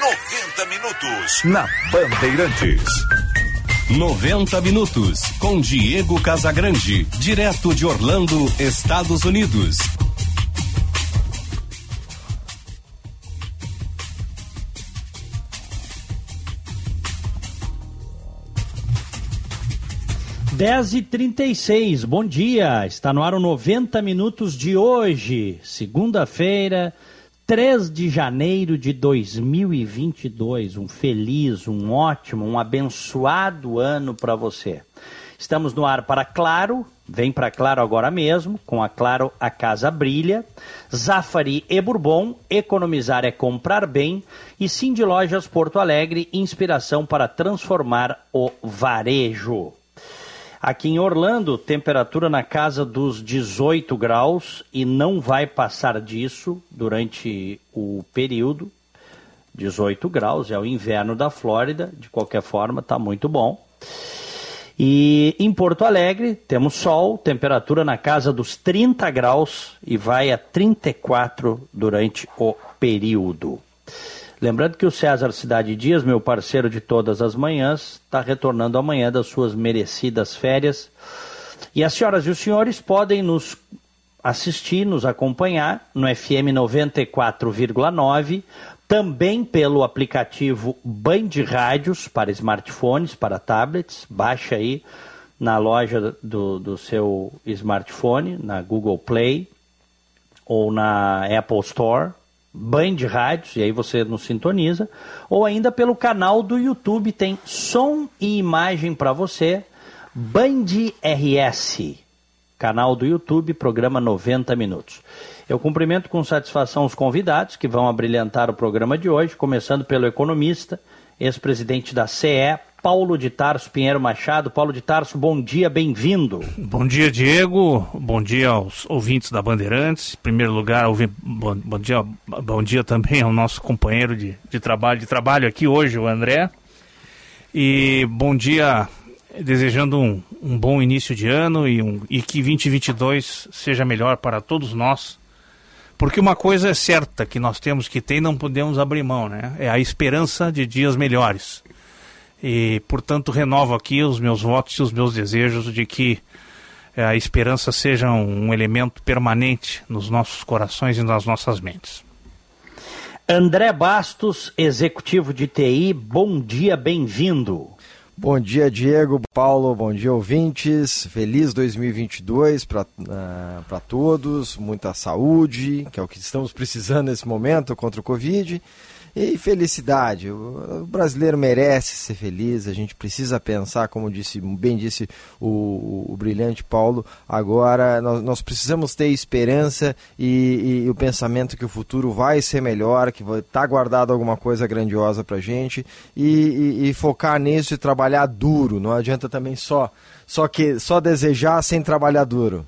90 minutos na Bandeirantes. 90 minutos com Diego Casagrande, direto de Orlando, Estados Unidos. Dez e trinta e seis, bom dia, está no ar o 90 minutos de hoje, segunda-feira, 3 de janeiro de 2022. Um feliz, um ótimo, um abençoado ano para você. Estamos no ar para Claro, vem para Claro agora mesmo, com a Claro a casa brilha. Zafari e Bourbon, economizar é comprar bem. E de Lojas Porto Alegre, inspiração para transformar o varejo. Aqui em Orlando, temperatura na casa dos 18 graus e não vai passar disso durante o período. 18 graus, é o inverno da Flórida, de qualquer forma, está muito bom. E em Porto Alegre, temos sol, temperatura na casa dos 30 graus e vai a 34 durante o período. Lembrando que o César Cidade Dias, meu parceiro de todas as manhãs, está retornando amanhã das suas merecidas férias. E as senhoras e os senhores podem nos assistir, nos acompanhar no FM 94,9, também pelo aplicativo Band Rádios para smartphones, para tablets. Baixa aí na loja do, do seu smartphone, na Google Play ou na Apple Store Band Rádios, e aí você nos sintoniza, ou ainda pelo canal do YouTube, tem som e imagem para você, Band RS, canal do YouTube, programa 90 minutos. Eu cumprimento com satisfação os convidados que vão abrilhantar o programa de hoje, começando pelo economista, ex-presidente da CE, Paulo de Tarso Pinheiro Machado. Paulo de Tarso, bom dia, bem-vindo. Bom dia, Diego. Bom dia aos ouvintes da Bandeirantes. Em primeiro lugar, bom, bom, dia, bom dia também ao nosso companheiro de, de trabalho, de trabalho aqui hoje, o André. E bom dia, desejando um, um bom início de ano e, um, e que 2022 seja melhor para todos nós. Porque uma coisa é certa que nós temos que ter e não podemos abrir mão, né? É a esperança de dias melhores. E, portanto, renovo aqui os meus votos e os meus desejos de que eh, a esperança seja um elemento permanente nos nossos corações e nas nossas mentes. André Bastos, executivo de TI, bom dia, bem-vindo. Bom dia, Diego, Paulo, bom dia, ouvintes. Feliz 2022 para uh, todos, muita saúde, que é o que estamos precisando nesse momento contra o Covid e felicidade. O brasileiro merece ser feliz, a gente precisa pensar, como disse, bem disse o, o, brilhante Paulo, agora nós, nós precisamos ter esperança e, e, o pensamento que o futuro vai ser melhor, que vai estar tá guardado alguma coisa grandiosa para a gente e, e, e focar nisso e trabalhar duro. Não adianta também só, só, que, só desejar sem trabalhar duro.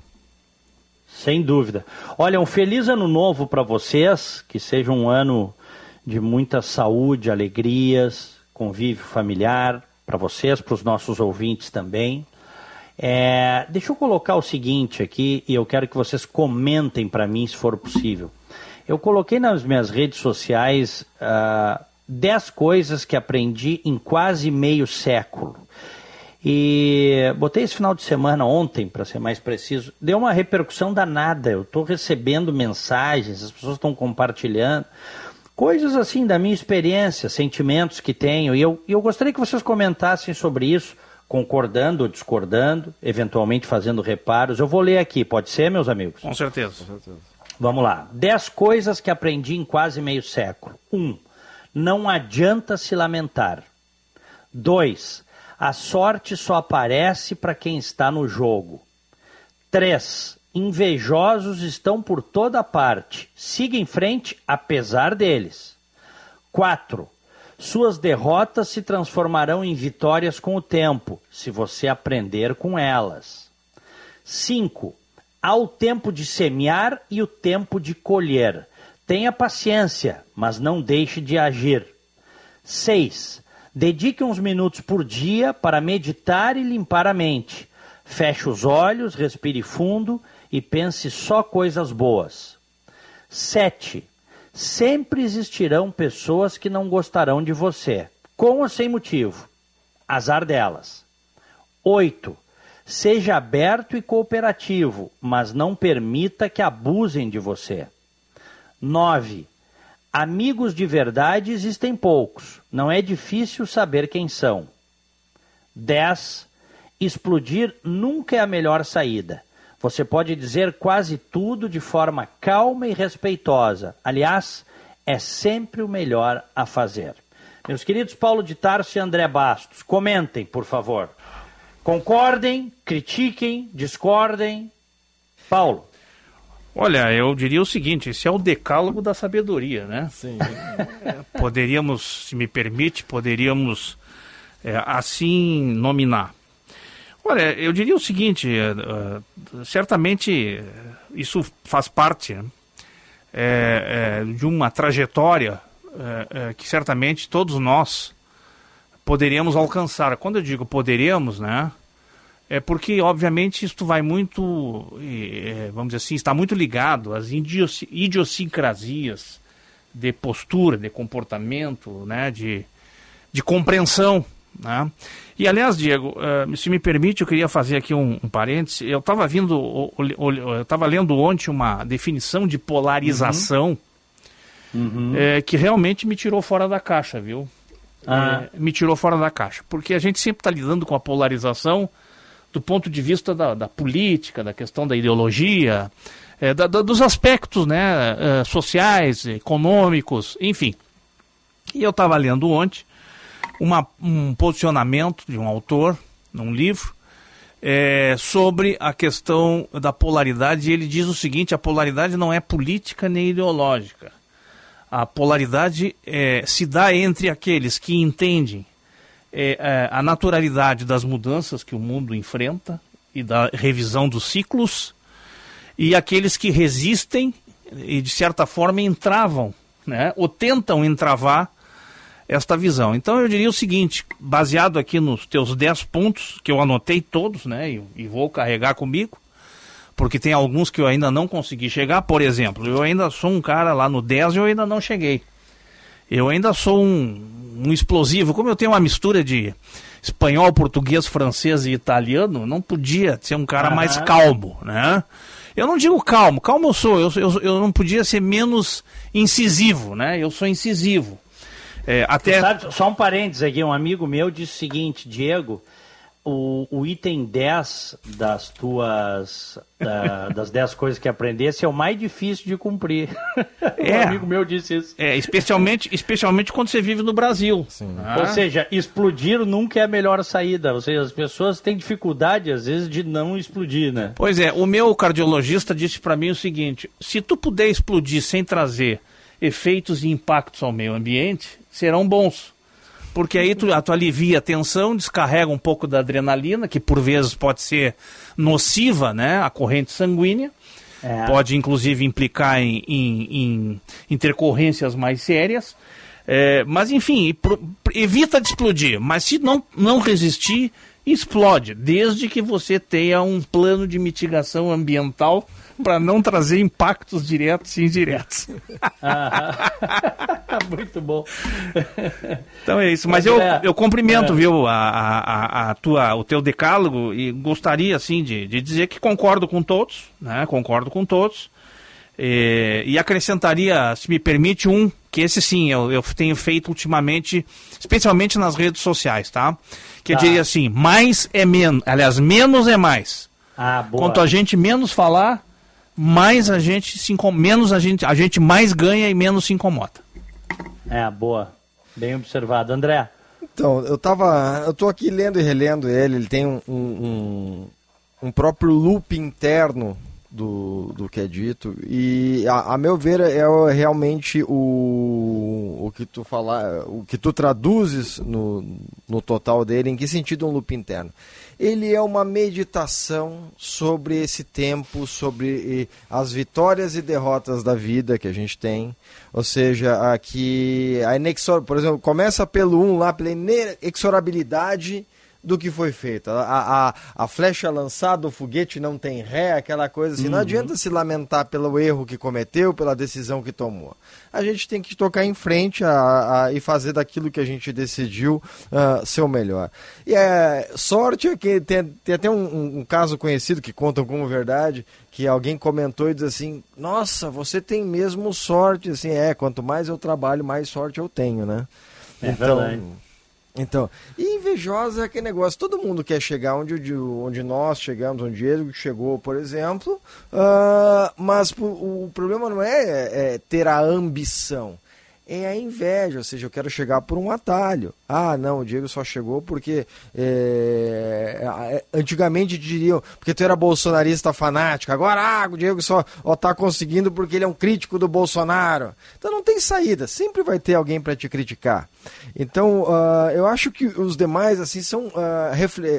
Sem dúvida. Olha, um feliz ano novo para vocês, que seja um ano de muita saúde, alegrias, convívio familiar para vocês, para os nossos ouvintes também. É, deixa eu colocar o seguinte aqui e eu quero que vocês comentem para mim, se for possível. Eu coloquei nas minhas redes sociais uh, 10 coisas que aprendi em quase meio século. E botei esse final de semana ontem, para ser mais preciso. Deu uma repercussão danada. Eu estou recebendo mensagens, as pessoas estão compartilhando coisas assim da minha experiência, sentimentos que tenho. E eu, eu gostaria que vocês comentassem sobre isso, concordando ou discordando, eventualmente fazendo reparos. Eu vou ler aqui, pode ser, meus amigos? Com certeza. Com certeza. Vamos lá. Dez coisas que aprendi em quase meio século. Um, não adianta se lamentar. Dois, a sorte só aparece para quem está no jogo. Três, Invejosos estão por toda parte. Siga em frente, apesar deles. 4. Suas derrotas se transformarão em vitórias com o tempo, se você aprender com elas. 5. Há o tempo de semear e o tempo de colher. Tenha paciência, mas não deixe de agir. 6. Dedique uns minutos por dia para meditar e limpar a mente. Feche os olhos, respire fundo e pense só coisas boas. 7. Sempre existirão pessoas que não gostarão de você, com ou sem motivo. Azar delas. 8. Seja aberto e cooperativo, mas não permita que abusem de você. 9. Amigos de verdade existem poucos. Não é difícil saber quem são. 10. Explodir nunca é a melhor saída. Você pode dizer quase tudo de forma calma e respeitosa. Aliás, é sempre o melhor a fazer. Meus queridos Paulo de Tarso e André Bastos, comentem, por favor. Concordem, critiquem, discordem. Paulo. Olha, eu diria o seguinte: esse é o decálogo da sabedoria, né? Sim. poderíamos, se me permite, poderíamos é, assim nominar. Olha, eu diria o seguinte: uh, certamente isso faz parte né? é, é, de uma trajetória que certamente todos nós poderíamos alcançar. Quando eu digo poderíamos, né? É porque, obviamente, isto vai muito, é, vamos dizer assim, está muito ligado às idiosincrasias de postura, de comportamento, né, de, de compreensão. Né? E, aliás, Diego, uh, se me permite, eu queria fazer aqui um, um parêntese. Eu estava vindo, eu estava lendo ontem uma definição de polarização uhum. Uhum. É, que realmente me tirou fora da caixa, viu? Ah. É, me tirou fora da caixa. Porque a gente sempre está lidando com a polarização do ponto de vista da, da política, da questão da ideologia, é, da, da, dos aspectos né, sociais, econômicos, enfim. E eu estava lendo ontem uma, um posicionamento de um autor, num livro, é, sobre a questão da polaridade. Ele diz o seguinte: a polaridade não é política nem ideológica. A polaridade é, se dá entre aqueles que entendem é, é, a naturalidade das mudanças que o mundo enfrenta e da revisão dos ciclos, e aqueles que resistem e, de certa forma, entravam, né, ou tentam entravar esta visão. Então, eu diria o seguinte, baseado aqui nos teus 10 pontos, que eu anotei todos, né, e, e vou carregar comigo, porque tem alguns que eu ainda não consegui chegar. Por exemplo, eu ainda sou um cara lá no 10 e eu ainda não cheguei. Eu ainda sou um, um explosivo. Como eu tenho uma mistura de espanhol, português, francês e italiano, não podia ser um cara mais calmo, né? Eu não digo calmo, calmo eu sou, eu, eu, eu não podia ser menos incisivo, né? Eu sou incisivo. É, até... Sabe, só um parênteses aqui, um amigo meu disse o seguinte, Diego, o, o item 10 das tuas da, das 10 coisas que aprendesse é o mais difícil de cumprir. É, um amigo meu disse isso. É, especialmente, especialmente quando você vive no Brasil. Ah. Ou seja, explodir nunca é a melhor saída. Ou seja, as pessoas têm dificuldade, às vezes, de não explodir, né? Pois é, o meu cardiologista disse para mim o seguinte: se tu puder explodir sem trazer efeitos e impactos ao meio ambiente, serão bons. Porque aí tu, tu alivia a tensão, descarrega um pouco da adrenalina, que por vezes pode ser nociva, né, a corrente sanguínea, é. pode inclusive implicar em, em, intercorrências mais sérias, é, mas enfim, pro, evita de explodir, mas se não, não resistir, explode, desde que você tenha um plano de mitigação ambiental para não trazer impactos diretos e indiretos. Muito bom. Então é isso. Mas eu, eu cumprimento, é. viu, a, a, a, tua, o teu decálogo e gostaria, assim, de, de dizer que concordo com todos, né? Concordo com todos. E, e acrescentaria, se me permite, um, que esse sim, eu, eu tenho feito ultimamente, especialmente nas redes sociais, tá? Que tá. eu diria assim, mais é menos, aliás, menos é mais. Ah, boa. Quanto a gente menos falar, mais a gente se menos a gente a gente mais ganha e menos se incomoda. É, boa. Bem observado, André. Então, eu tava, eu tô aqui lendo e relendo ele, ele tem um, um, um próprio loop interno do, do que é dito e a, a, meu ver é realmente o, o que tu falar o que tu traduzes no, no total dele em que sentido um loop interno ele é uma meditação sobre esse tempo, sobre as vitórias e derrotas da vida que a gente tem. Ou seja, aqui a inexor, por exemplo, começa pelo 1 um, lá pela inexorabilidade do que foi feito. A, a, a flecha lançada, o foguete não tem ré, aquela coisa assim. Uhum. Não adianta se lamentar pelo erro que cometeu, pela decisão que tomou. A gente tem que tocar em frente a, a e fazer daquilo que a gente decidiu uh, ser o melhor. E é, sorte é que tem, tem até um, um, caso conhecido que contam como verdade, que alguém comentou e diz assim, nossa, você tem mesmo sorte. Assim, é, quanto mais eu trabalho, mais sorte eu tenho, né? É então, verdade. Então, e invejosa é aquele negócio, todo mundo quer chegar onde, onde nós chegamos, onde ele chegou, por exemplo, uh, mas o, problema não é, é ter a ambição, é a inveja, ou seja, eu quero chegar por um atalho. Ah, não, o Diego só chegou porque é, é antigamente diriam porque tu era bolsonarista fanático, agora ah, o Diego só está conseguindo porque ele é um crítico do Bolsonaro. Então não tem saída, sempre vai ter alguém para te criticar. Então uh, eu acho que os demais assim são uh,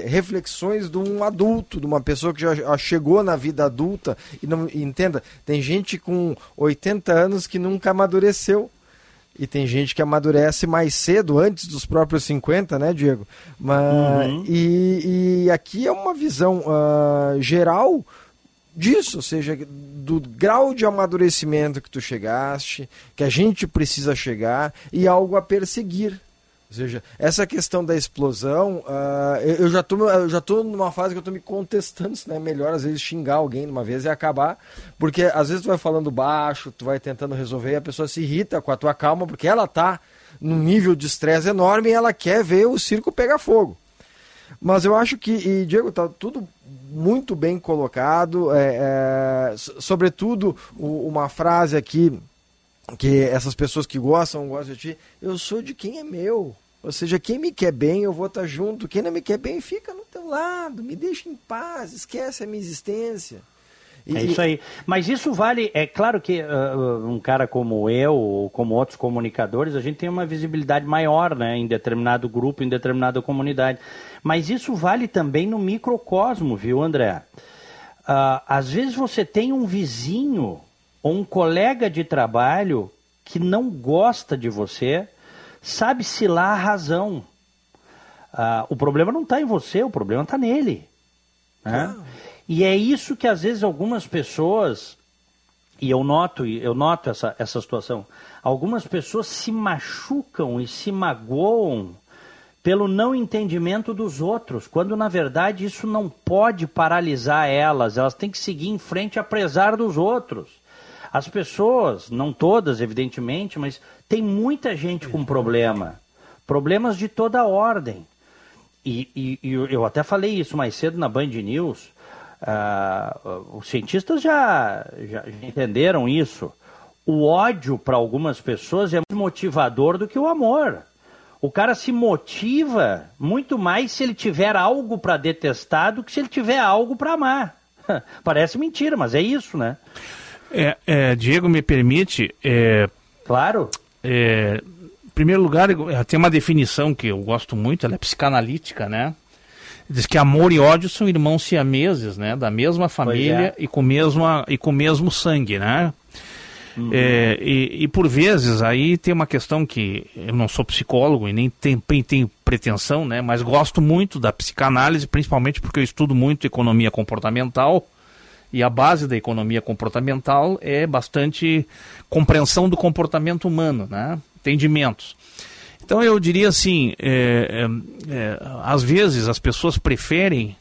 reflexões de um adulto, de uma pessoa que já chegou na vida adulta e não entenda, tem gente com 80 anos que nunca amadureceu e tem gente que amadurece mais cedo, antes dos próprios 50, né, Diego? Mas, uhum. e, e, aqui é uma visão uh, geral disso, ou seja, do grau de amadurecimento que tu chegaste, que a gente precisa chegar e algo a perseguir. Ou seja, essa questão da explosão, uh, eu, já eu já tô numa fase que eu estou me contestando se não é melhor às vezes xingar alguém de uma vez e acabar, porque às vezes tu vai falando baixo, tu vai tentando resolver e a pessoa se irrita com a tua calma, porque ela tá num nível de estresse enorme e ela quer ver o circo pegar fogo. Mas eu acho que, e Diego, tá tudo muito bem colocado, é, é, sobretudo uma frase aqui que essas pessoas que gostam, gostam de ti, eu sou de quem é meu. Ou seja, quem me quer bem, eu vou estar junto. Quem não me quer bem, fica no teu lado, me deixa em paz, esquece a minha existência. E, é isso aí. Mas isso vale. É claro que uh, um cara como eu, ou como outros comunicadores, a gente tem uma visibilidade maior né, em determinado grupo, em determinada comunidade. Mas isso vale também no microcosmo, viu, André? Uh, às vezes você tem um vizinho ou um colega de trabalho que não gosta de você sabe-se lá a razão. Ah, o problema não está em você, o problema está nele. Né? Ah. E é isso que às vezes algumas pessoas, e eu noto, eu noto essa, essa situação, algumas pessoas se machucam e se magoam pelo não entendimento dos outros, quando na verdade isso não pode paralisar elas, elas têm que seguir em frente apesar dos outros. As pessoas, não todas, evidentemente, mas tem muita gente com problema. Problemas de toda ordem. E, e, e eu até falei isso mais cedo na Band News. Uh, os cientistas já, já, entenderam isso. O ódio para algumas pessoas é mais motivador do que o amor. O cara se motiva muito mais se ele tiver algo para detestar do que se ele tiver algo para amar. Parece mentira, mas é isso, né? É, é, Diego, me permite. É, claro. É, em primeiro lugar, tem uma definição que eu gosto muito, ela é psicanalítica, né? Diz que amor e ódio são irmãos siameses, né? Da mesma família é. e, com mesma, e com o mesmo sangue, né? Uhum. É, e, e, por vezes aí tem uma questão que eu não sou psicólogo e nem tenho, tenho pretensão, né? Mas gosto muito da psicanálise, principalmente porque eu estudo muito economia comportamental e a base da economia comportamental é bastante compreensão do comportamento humano, né? entendimentos. Então eu diria assim, é, é, é, às vezes as pessoas preferem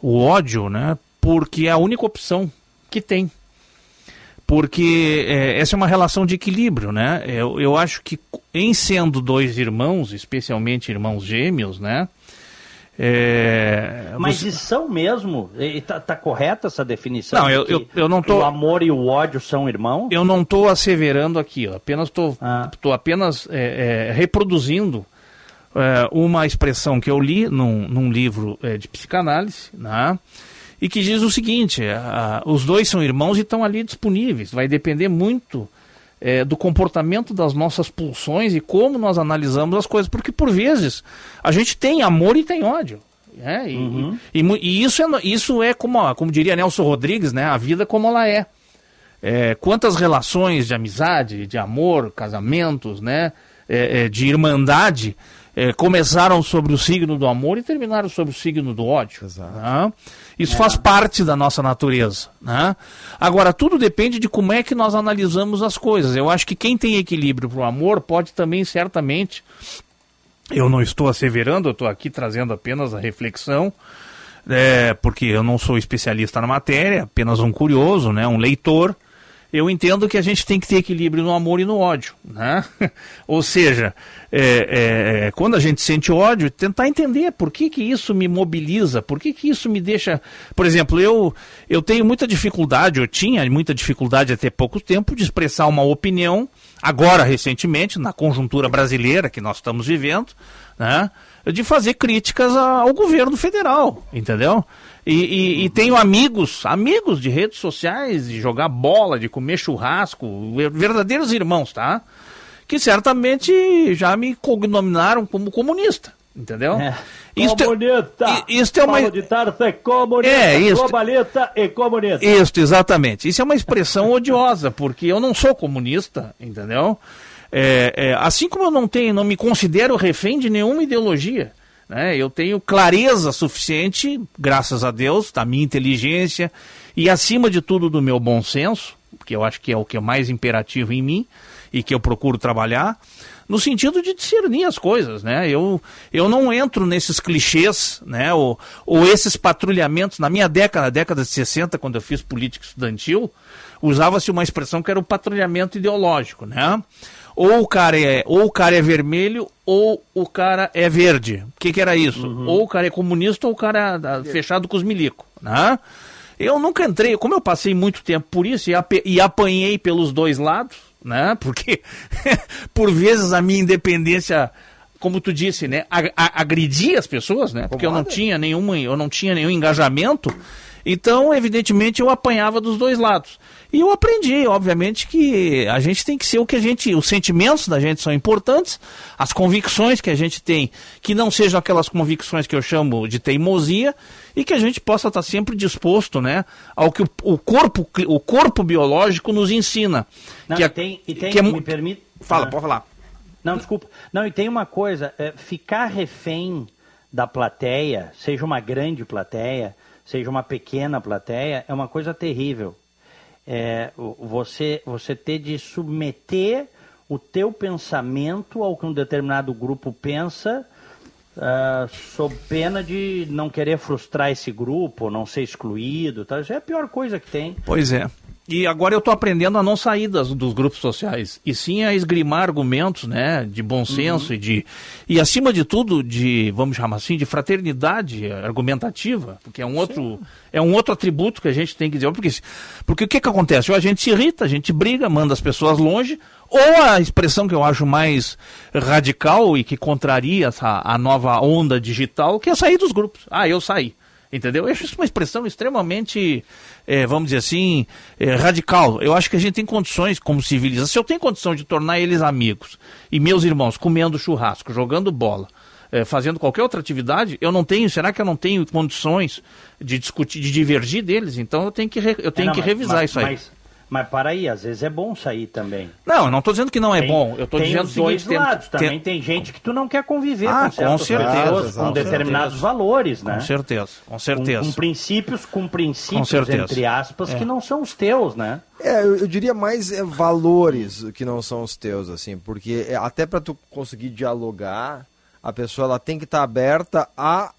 o ódio, né? Porque é a única opção que tem. Porque é, essa é uma relação de equilíbrio, né? Eu, eu acho que em sendo dois irmãos, especialmente irmãos gêmeos, né? É, Mas você... são mesmo? Está tá correta essa definição? Não, eu, eu, eu, não tô. O amor e o ódio são irmãos? Eu não estou asseverando aqui, apenas estou ah. apenas é, é, reproduzindo é, uma expressão que eu li num, num livro é, de psicanálise, né? e que diz o seguinte: a, os dois são irmãos e estão ali disponíveis. Vai depender muito é, do comportamento das nossas pulsões e como nós analisamos as coisas, porque por vezes a gente tem amor e tem ódio. É, e, uhum. e, e, e, isso é, isso é como, como diria Nelson Rodrigues, né, a vida como ela é. é quantas relações de amizade, de amor, casamentos, né, é, é de irmandade é, começaram sobre o signo do amor e terminaram sobre o signo do ódio. Né? Isso é. faz parte da nossa natureza. Né? Agora, tudo depende de como é que nós analisamos as coisas. Eu acho que quem tem equilíbrio para o amor pode também, certamente, eu não estou asseverando, eu estou aqui trazendo apenas a reflexão, é, porque eu não sou especialista na matéria, apenas um curioso, né, um leitor eu entendo que a gente tem que ter equilíbrio no amor e no ódio. Né? Ou seja, é, é, é, quando a gente sente ódio, tentar entender por que, que isso me mobiliza, por que, que isso me deixa. Por exemplo, eu, eu tenho muita dificuldade, eu tinha muita dificuldade até pouco tempo de expressar uma opinião, agora recentemente, na conjuntura brasileira que nós estamos vivendo, né? de fazer críticas ao governo federal, entendeu? E, e, e, tenho amigos, amigos de redes sociais, de jogar bola, de comer churrasco, verdadeiros irmãos, tá? Que certamente já me cognominaram como comunista, entendeu? É. Isto é- comunista! É, isto é uma... de Tarta, comunista, é, isto... globalista e comunista. Isto, exatamente. Isso é uma expressão odiosa, porque eu não sou comunista, entendeu? É, é, assim como eu não tenho, não me considero refém de nenhuma ideologia. Né? Eu tenho clareza suficiente, graças a Deus, da minha inteligência e, acima de tudo, do meu bom senso, que eu acho que é o que é mais imperativo em mim e que eu procuro trabalhar, no sentido de discernir as coisas, né? Eu, eu não entro nesses clichês, né? Ou, ou esses patrulhamentos. Na minha década, na década de 60, quando eu fiz política estudantil, usava-se uma expressão que era o patrulhamento ideológico, né? Ou o cara é, ou o cara é vermelho ou o cara é verde. O que, que era isso? Uhum. Ou o cara é comunista ou o cara é fechado com os milicos, né? Eu nunca entrei, como eu passei muito tempo por isso e, e apanhei pelos dois lados, né? Porque por vezes a minha independência, como tu disse, né, agredia as pessoas, né? Porque eu não tinha nenhuma, eu não tinha nenhum engajamento. Então, evidentemente, eu apanhava dos dois lados. E eu aprendi, obviamente, que a gente tem que ser o que a gente. Os sentimentos da gente são importantes, as convicções que a gente tem, que não sejam aquelas convicções que eu chamo de teimosia, e que a gente possa estar sempre disposto né, ao que o, o corpo, o corpo biológico nos ensina. Não, que e tem, e tem que é, me permite. Fala, ah. pode falar. Não, desculpa. Não, e tem uma coisa, é, ficar refém da plateia, seja uma grande plateia, seja uma pequena plateia, é uma coisa terrível. É, você, você ter de submeter o teu pensamento ao que um determinado grupo pensa, uh, sob pena de não querer frustrar esse grupo, não ser excluído. Tá? Isso é a pior coisa que tem. Pois é. E agora eu estou aprendendo a não sair das, dos grupos sociais, e sim a esgrimar argumentos né, de bom senso uhum. e de. E acima de tudo, de, vamos chamar assim, de fraternidade argumentativa, porque é um outro, é um outro atributo que a gente tem que dizer. Porque, porque o que, que acontece? Ou a gente se irrita, a gente briga, manda as pessoas longe, ou a expressão que eu acho mais radical e que contraria essa, a nova onda digital, que é sair dos grupos. Ah, eu saí. Entendeu? Eu acho isso uma expressão extremamente é, vamos dizer assim, é, radical. Eu acho que a gente tem condições, como civilização, se eu tenho condição de tornar eles amigos e meus irmãos comendo churrasco, jogando bola, é, fazendo qualquer outra atividade, eu não tenho, será que eu não tenho condições de discutir, de divergir deles? Então eu tenho que, eu tenho é, não, que mas, revisar mas, isso aí. Mas mas para aí, às vezes é bom sair também. Não, eu não estou dizendo que não é tem, bom. Eu estou dizendo os dois seguinte, lados. Tem, também tem gente que tu não quer conviver ah, com, com certeza, pessoas, com determinados certeza. valores, né? Com certeza, com certeza. Com, com princípios, com princípios com entre aspas, é. que não são os teus, né? É, eu, eu diria mais é, valores que não são os teus, assim, porque é, até para tu conseguir dialogar, a pessoa ela tem que estar tá aberta a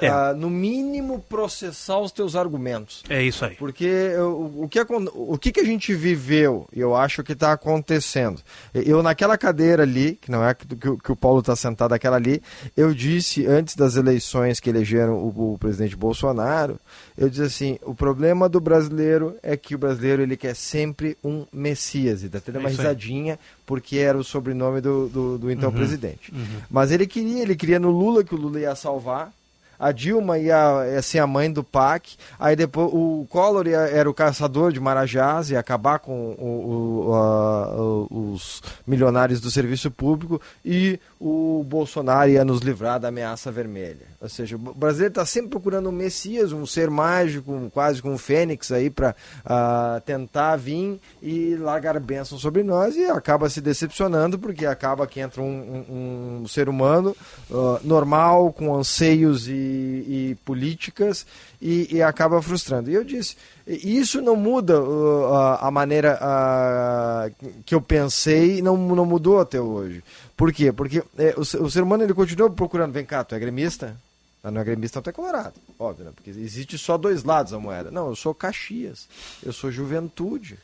é. Uh, no mínimo processar os teus argumentos. É isso aí. Porque o, o, que, o que, que a gente viveu, e eu acho que está acontecendo. Eu, naquela cadeira ali, que não é que, que o Paulo está sentado aquela ali, eu disse antes das eleições que elegeram o, o, presidente Bolsonaro, eu disse assim: o problema do brasileiro é que o brasileiro ele quer sempre um Messias. E tá tendo é uma risadinha, porque era o sobrenome do, do, do então uhum. presidente. Uhum. Mas ele queria, ele queria no Lula que o Lula ia salvar a Dilma ia, ser a mãe do PAC, aí depois o Collor era o caçador de Marajás, ia acabar com o, o, a, os milionários do serviço público, e o Bolsonaro ia nos livrar da ameaça vermelha. Ou seja, o brasileiro está sempre procurando um Messias, um ser mágico, quase com um fênix aí para uh, ah, tentar vir e largar bênção sobre nós e acaba se decepcionando porque acaba que entra um, um, um ser humano uh, normal, com anseios e, e políticas e, e, acaba frustrando. E eu disse, isso não muda uh, a maneira que eu pensei, não, não mudou até hoje. Por quê? Porque é, o, o, ser humano ele continua procurando, vem cá, tu é gremista? Ah, não é gremista, não é colorado. Óbvio, né? Porque existe só dois lados da moeda. Não, eu sou Caxias, eu sou juventude.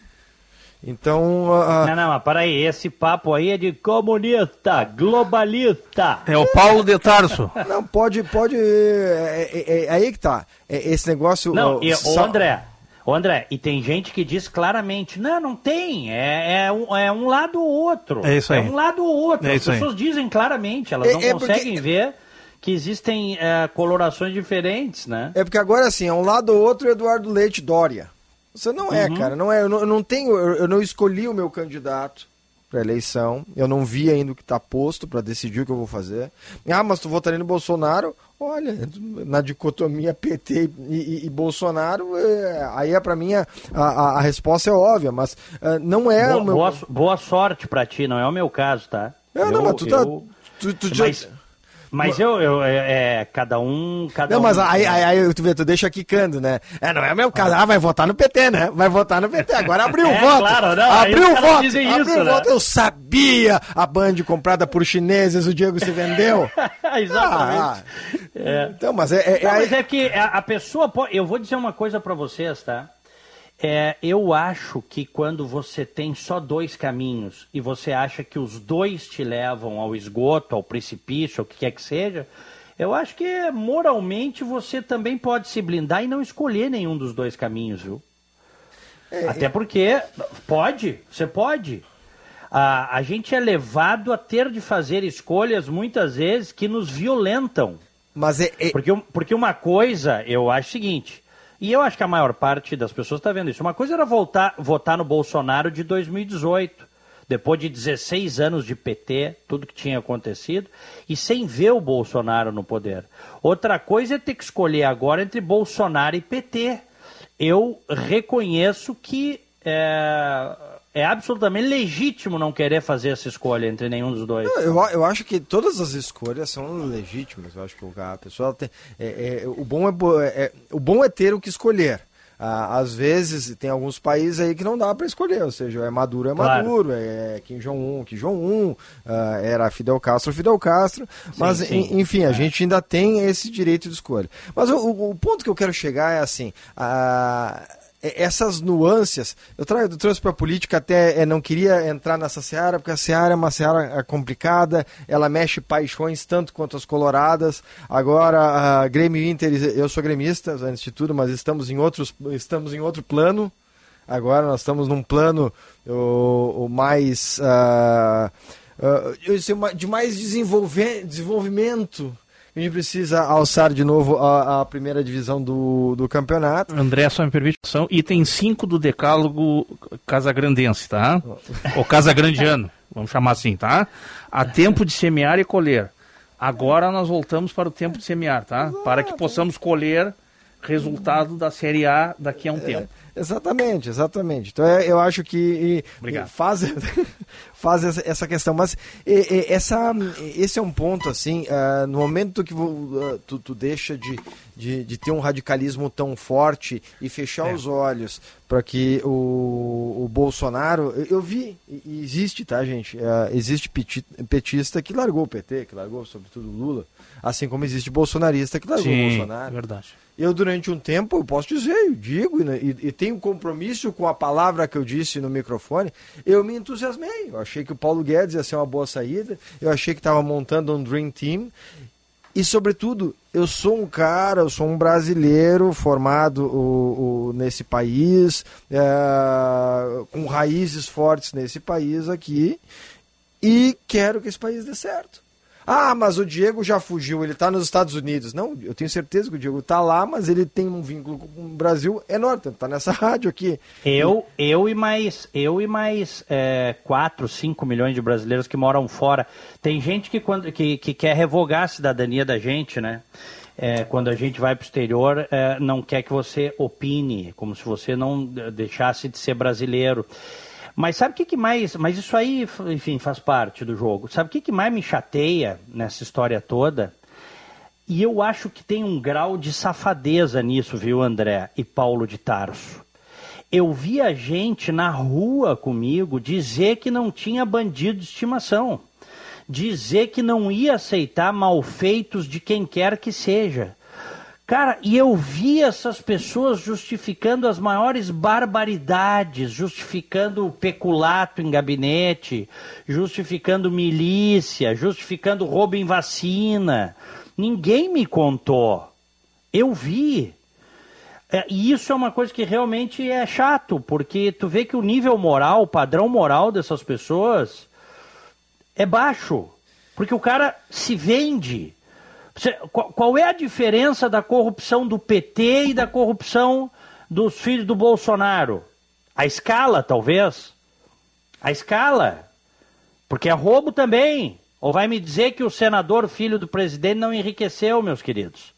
Então. Uh... Não, não, mas peraí, esse papo aí é de comunista, globalista. É o Paulo de Tarso. Não, pode, pode. É, é, é aí que tá. É, esse negócio. Não, e, o André, Ô André, e tem gente que diz claramente, não, não tem, é, é, um, é um lado ou outro. É isso aí. É um lado ou outro. É As pessoas aí. dizem claramente, elas é, não é conseguem porque... ver que existem é, colorações diferentes, né? É porque agora assim, é um lado ou outro Eduardo Leite Dória. Você não é, uhum. cara, não é, eu não, eu não tenho, eu, eu não escolhi o meu candidato para eleição. Eu não vi ainda o que está posto para decidir o que eu vou fazer. Ah, mas tu votaria no Bolsonaro? Olha, na dicotomia PT e, e, e Bolsonaro, é, aí é para mim a, a, a, resposta é óbvia, mas uh, não é. Boa, meu... boa, boa sorte para ti, não é o meu caso, tá? É, eu, não, mas tu tá. Tu, tu mas... já... Mas eu, eu é, é, cada um, cada Não, um, mas aí, aí, aí, tu vê, tu deixa quicando, né? É, não é o meu caso. Ah, vai votar no PT, né? Vai votar no PT. Agora abriu o é, voto. Claro, não, abriu o voto. Abriu isso, o né? voto. Eu sabia a Band comprada por chineses, o Diego se vendeu. Exatamente. Ah, é. Então, mas é, é, não, mas é que a, a pessoa pode, eu vou dizer uma coisa para vocês, tá? É, eu acho que quando você tem só dois caminhos e você acha que os dois te levam ao esgoto, ao precipício, o que quer que seja, eu acho que moralmente você também pode se blindar e não escolher nenhum dos dois caminhos, viu? É, Até porque pode, você pode. A, a gente é levado a ter de fazer escolhas muitas vezes que nos violentam. Mas é, é... Porque, porque uma coisa, eu acho o seguinte, e eu acho que a maior parte das pessoas está vendo isso. Uma coisa era voltar, votar no Bolsonaro de 2018, depois de 16 anos de PT, tudo que tinha acontecido, e sem ver o Bolsonaro no poder. Outra coisa é ter que escolher agora entre Bolsonaro e PT. Eu reconheço que é, é absolutamente legítimo não querer fazer essa escolha entre nenhum dos dois. Eu, eu acho que todas as escolhas são legítimas. Eu acho que a pessoa tem. É, é, o, bom é, é, o bom é ter o que escolher. Ah, às vezes tem alguns países aí que não dá para escolher, ou seja, é Maduro, é Maduro, claro. é Kim Jong-un, Kim Jong-un, ah, era Fidel Castro, Fidel Castro, mas sim, sim. enfim, a é. gente ainda tem esse direito de escolha. Mas o, o, ponto que eu quero chegar é assim, ah, é, essas nuances, eu, tra eu trouxe para a política até, é, não queria entrar nessa seara, porque a seara é uma seara é, complicada, ela mexe paixões tanto quanto as coloradas. Agora, a Grêmio Inter, eu sou gremista, antes de tudo, mas estamos em, outros, estamos em outro plano. Agora nós estamos num plano o, o mais. Uh, uh, de mais desenvolvimento a gente precisa alçar de novo a, a primeira divisão do, do campeonato. André, só me permite, são item 5 do decálogo casagrandense, tá? Ou casagrandiano, vamos chamar assim, tá? Há tempo de semear e colher. Agora nós voltamos para o tempo de semear, tá? Para que possamos colher resultado da Série A daqui a um é, tempo. Exatamente, exatamente. Então é, eu acho que e, faz, faz essa questão. Mas essa, esse é um ponto, assim, uh, no momento que uh, tu, tu, deixa de, de, de, ter um radicalismo tão forte e fechar é. os olhos para que o, o Bolsonaro. Eu vi, existe, tá, gente? Uh, existe petista que largou o PT, que largou sobretudo o Lula, assim como existe bolsonarista que largou Sim, o Bolsonaro. Verdade. Eu, durante um tempo, eu posso dizer, eu digo, e, e tenho compromisso com a palavra que eu disse no microfone, eu me entusiasmei. Eu achei que o Paulo Guedes ia ser uma boa saída, eu achei que estava montando um Dream Team. E, sobretudo, eu sou um cara, eu sou um brasileiro formado o, o, nesse país, é, com raízes fortes nesse país aqui, e quero que esse país dê certo. Ah, mas o Diego já fugiu, ele está nos Estados Unidos. Não, eu tenho certeza que o Diego está lá, mas ele tem um vínculo com o Brasil enorme, está nessa rádio aqui. Eu, eu e mais, eu e mais é, 4, 5 milhões de brasileiros que moram fora. Tem gente que, quando, que, que quer revogar a cidadania da gente, né? É, quando a gente vai para o exterior, é, não quer que você opine, como se você não deixasse de ser brasileiro. Mas sabe o que, que mais. Mas isso aí, enfim, faz parte do jogo. Sabe o que, que mais me chateia nessa história toda? E eu acho que tem um grau de safadeza nisso, viu, André e Paulo de Tarso. Eu vi a gente na rua comigo dizer que não tinha bandido de estimação. Dizer que não ia aceitar malfeitos de quem quer que seja. Cara, e eu vi essas pessoas justificando as maiores barbaridades, justificando peculato em gabinete, justificando milícia, justificando roubo em vacina. Ninguém me contou. Eu vi. É, e isso é uma coisa que realmente é chato, porque tu vê que o nível moral, o padrão moral dessas pessoas é baixo. Porque o cara se vende qual é a diferença da corrupção do PT e da corrupção dos filhos do Bolsonaro? A escala, talvez. A escala. Porque é roubo também. Ou vai me dizer que o senador, filho do presidente, não enriqueceu, meus queridos?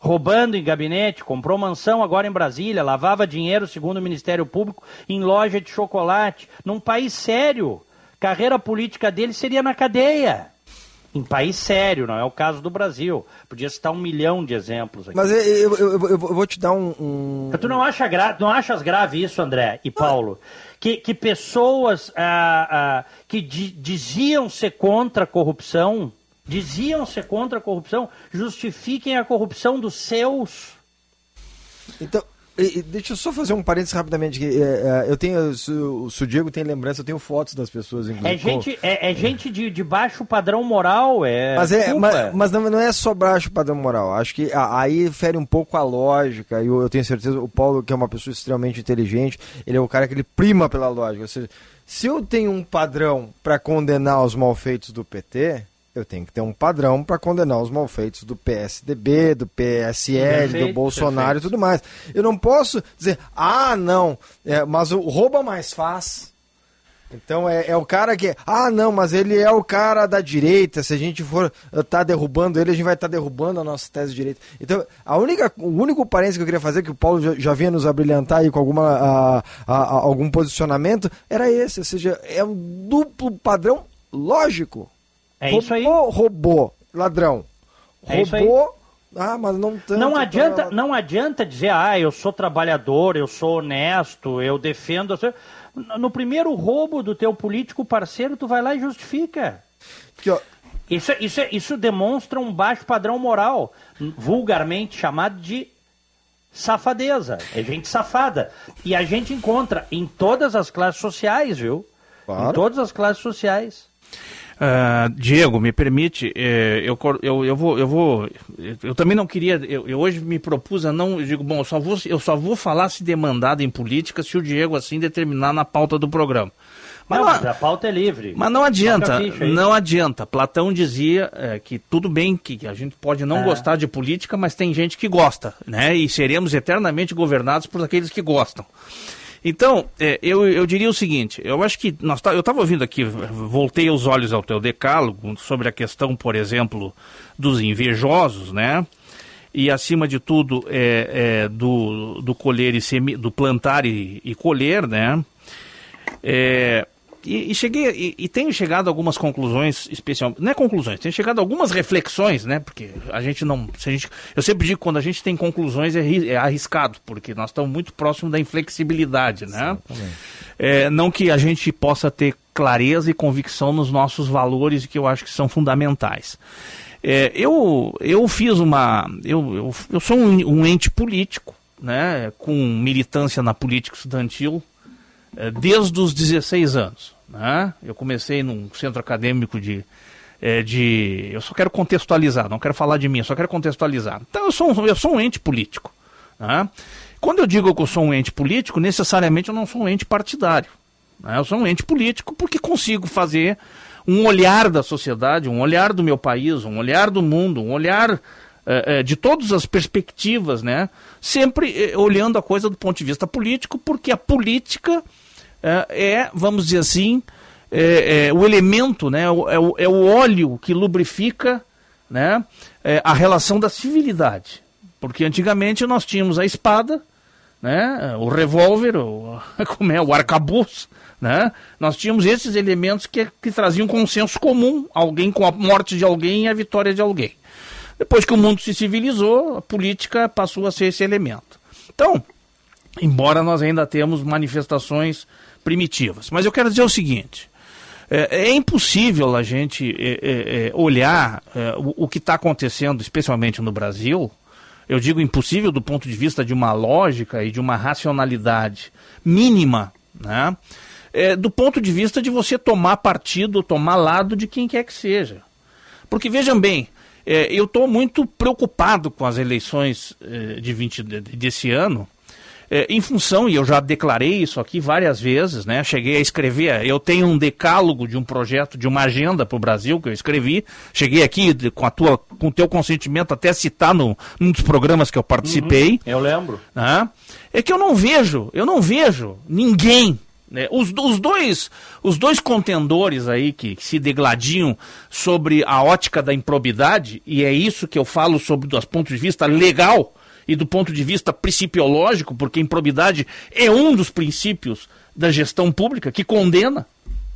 Roubando em gabinete, comprou mansão agora em Brasília, lavava dinheiro, segundo o Ministério Público, em loja de chocolate. Num país sério, carreira política dele seria na cadeia em país sério, não é o caso do Brasil. Podia citar um milhão de exemplos aqui. Mas eu, eu, eu, eu vou te dar um. um... Tu não, acha gra... não achas grave isso, André e Paulo? Que, que pessoas ah, ah, que di diziam ser contra a corrupção, diziam ser contra a corrupção, justifiquem a corrupção dos seus. Então, deixa eu só fazer um parênteses rapidamente. É, é, eu tenho, se, o Diego tem lembrança, eu tenho fotos das pessoas. Inclusive. É gente, é, é gente de, de, baixo padrão moral, é. Mas, é, mas, mas, não, não é só baixo padrão moral. Acho que aí fere um pouco a lógica. E eu, eu tenho certeza, o Paulo, que é uma pessoa extremamente inteligente, ele é o cara que ele prima pela lógica. Ou seja, se eu tenho um padrão para condenar os malfeitos do PT, eu tenho que ter um padrão para condenar os malfeitos do PSDB, do PSL, perfeito, do Bolsonaro perfeito. e tudo mais. Eu não posso dizer, ah, não, é, mas o rouba mais faz. Então é, é, o cara que. Ah, não, mas ele é o cara da direita. Se a gente for estar tá derrubando ele, a gente vai estar tá derrubando a nossa tese de direita. Então, a única, o único parênteses que eu queria fazer, que o Paulo já, já vinha nos abrilhantar aí com alguma, a, a, a, algum posicionamento, era esse. Ou seja, é um duplo padrão lógico. É isso aí. Roubou, ladrão. É roubou. Ah, mas não tanto. Não adianta, pra... não adianta dizer, ah, eu sou trabalhador, eu sou honesto, eu defendo. No primeiro roubo do teu político parceiro, tu vai lá e justifica. Que, ó... isso, isso, isso demonstra um baixo padrão moral, vulgarmente chamado de safadeza. É gente safada. E a gente encontra em todas as classes sociais, viu? Claro. Em todas as classes sociais. Uh, Diego, me permite, eh, eu, eu, eu, vou, eu vou, eu também não queria, eu, eu, hoje me propus a não, eu digo, bom, eu só, vou, eu só vou falar se demandado em política se o Diego assim determinar na pauta do programa. Mas não, mas a pauta é livre. Mas não adianta, não adianta. Platão dizia é, que tudo bem que a gente pode não é. gostar de política, mas tem gente que gosta, né? E seremos eternamente governados por aqueles que gostam. Então, é, eu, eu diria o seguinte, eu acho que nós tá, eu estava ouvindo aqui, voltei os olhos ao teu decálogo sobre a questão, por exemplo, dos invejosos, né? E acima de tudo é, é do, do colher e semi, do plantar e, e colher, né? É, e, e, cheguei e, e, tenho chegado a algumas conclusões especial não é conclusões tenho chegado a algumas reflexões né? Porque a gente não a gente, eu sempre digo que quando a gente tem conclusões é, é arriscado porque nós estamos muito próximo da inflexibilidade né? É, não que a gente possa ter clareza e convicção nos nossos valores que eu acho que são fundamentais. É, eu eu fiz uma eu, eu, eu sou um, um ente político né? Com militância na política estudantil desde os 16 anos. Né? Eu comecei num centro acadêmico de, é, de. Eu só quero contextualizar, não quero falar de mim, só quero contextualizar. Então eu sou um, eu sou um ente político. Né? Quando eu digo que eu sou um ente político, necessariamente eu não sou um ente partidário. Né? Eu sou um ente político porque consigo fazer um olhar da sociedade, um olhar do meu país, um olhar do mundo, um olhar é, de todas as perspectivas, né? Sempre olhando a coisa do ponto de vista político, porque a política é, vamos dizer assim, o elemento, né? É, o, é o óleo que lubrifica né? a relação da civilidade. Porque antigamente nós tínhamos a espada, né? o revólver, o, como é, o arcabouço, né? Nós tínhamos esses elementos que, que traziam consenso comum, alguém com a morte de alguém e a vitória de alguém. Depois que o mundo se civilizou, a política passou a ser esse elemento. Então, embora nós ainda temos manifestações primitivas. Mas eu quero dizer o seguinte: é, é impossível a gente é, é, é olhar é, o, o, que está acontecendo, especialmente no Brasil. Eu digo impossível do ponto de vista de uma lógica e de uma racionalidade mínima, né? É, do ponto de vista de você tomar partido, tomar lado de quem quer que seja. Porque vejam bem, eu estou muito preocupado com as eleições de 20 desse ano, é, em função, e eu já declarei isso aqui várias vezes, né? Cheguei a escrever, eu tenho um decálogo de um projeto, de uma agenda para o Brasil que eu escrevi. Cheguei aqui com a tua, com o teu consentimento até citar no, num dos programas que eu participei. Uhum, eu lembro. Né? É que eu não vejo, eu não vejo ninguém né? Os, os, dois, os dois contendores aí que, que, se degladiam sobre a ótica da improbidade, e é isso que eu falo sobre do ponto de vista legal e do ponto de vista principiológico, porque improbidade é um dos princípios da gestão pública que condena,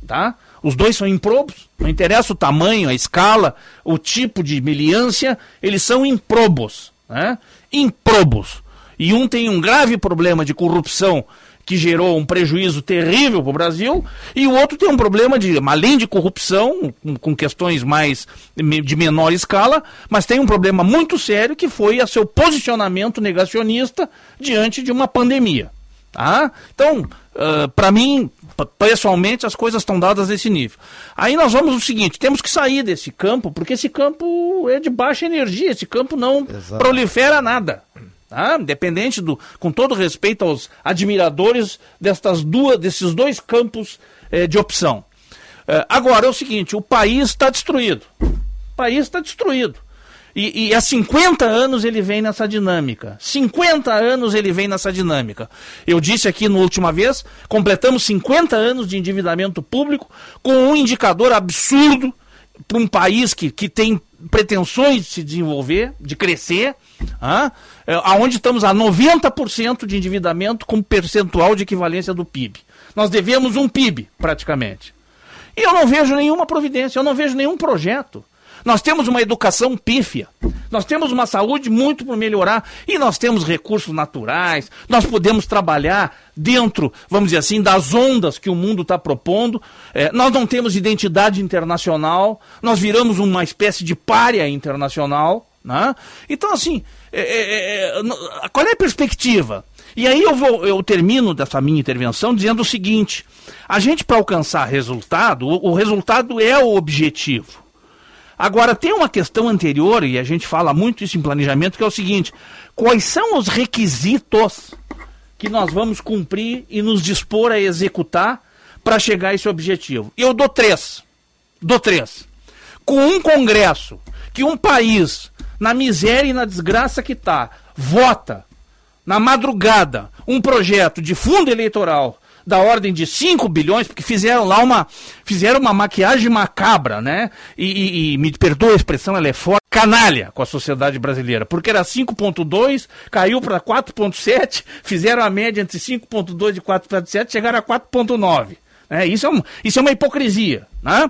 tá? Os dois são improbos, não interessa o tamanho, a escala, o tipo de meliância, eles são improbos, né? Improbos. E um tem um grave problema de corrupção que gerou um prejuízo terrível para o Brasil, e o outro tem um problema de, além de corrupção, com, questões mais de menor escala, mas tem um problema muito sério que foi a seu posicionamento negacionista diante de uma pandemia. Tá? Então, uh, para mim, pessoalmente, as coisas estão dadas nesse nível. Aí nós vamos o seguinte: temos que sair desse campo, porque esse campo é de baixa energia, esse campo não Exato. prolifera nada. Tá? Independente do, com todo respeito aos admiradores destas duas, desses dois campos eh, de opção. Eh, agora é o seguinte: o país está destruído. O país está destruído. E, e, há 50 anos ele vem nessa dinâmica. 50 anos ele vem nessa dinâmica. Eu disse aqui na última vez, completamos 50 anos de endividamento público com um indicador absurdo para um país que, que tem pretensões de se desenvolver, de crescer, ah, aonde estamos a 90% de endividamento com percentual de equivalência do PIB. Nós devemos um PIB, praticamente. E eu não vejo nenhuma providência, eu não vejo nenhum projeto. Nós temos uma educação pífia, nós temos uma saúde muito por melhorar e nós temos recursos naturais, nós podemos trabalhar dentro, vamos dizer assim, das ondas que o mundo está propondo. É, nós não temos identidade internacional, nós viramos uma espécie de párea internacional. Né? Então, assim, é, é, é qual é a perspectiva? E aí eu, vou, eu termino dessa minha intervenção dizendo o seguinte: a gente, para alcançar resultado, o, o resultado é o objetivo. Agora, tem uma questão anterior, e a gente fala muito isso em planejamento, que é o seguinte: quais são os requisitos que nós vamos cumprir e nos dispor a executar para chegar a esse objetivo? Eu dou três. Dou três. Com um Congresso, que um país, na miséria e na desgraça que está, vota na madrugada um projeto de fundo eleitoral da ordem de 5 bilhões, porque fizeram lá uma fizeram uma maquiagem macabra, né? E, e, e me perdoa a expressão, ela é forte, canalha com a sociedade brasileira, porque era 5.2, caiu para 4.7, fizeram a média entre 5.2 e 4.7, chegaram a 4.9. Né? Isso, é um, isso é uma hipocrisia, né?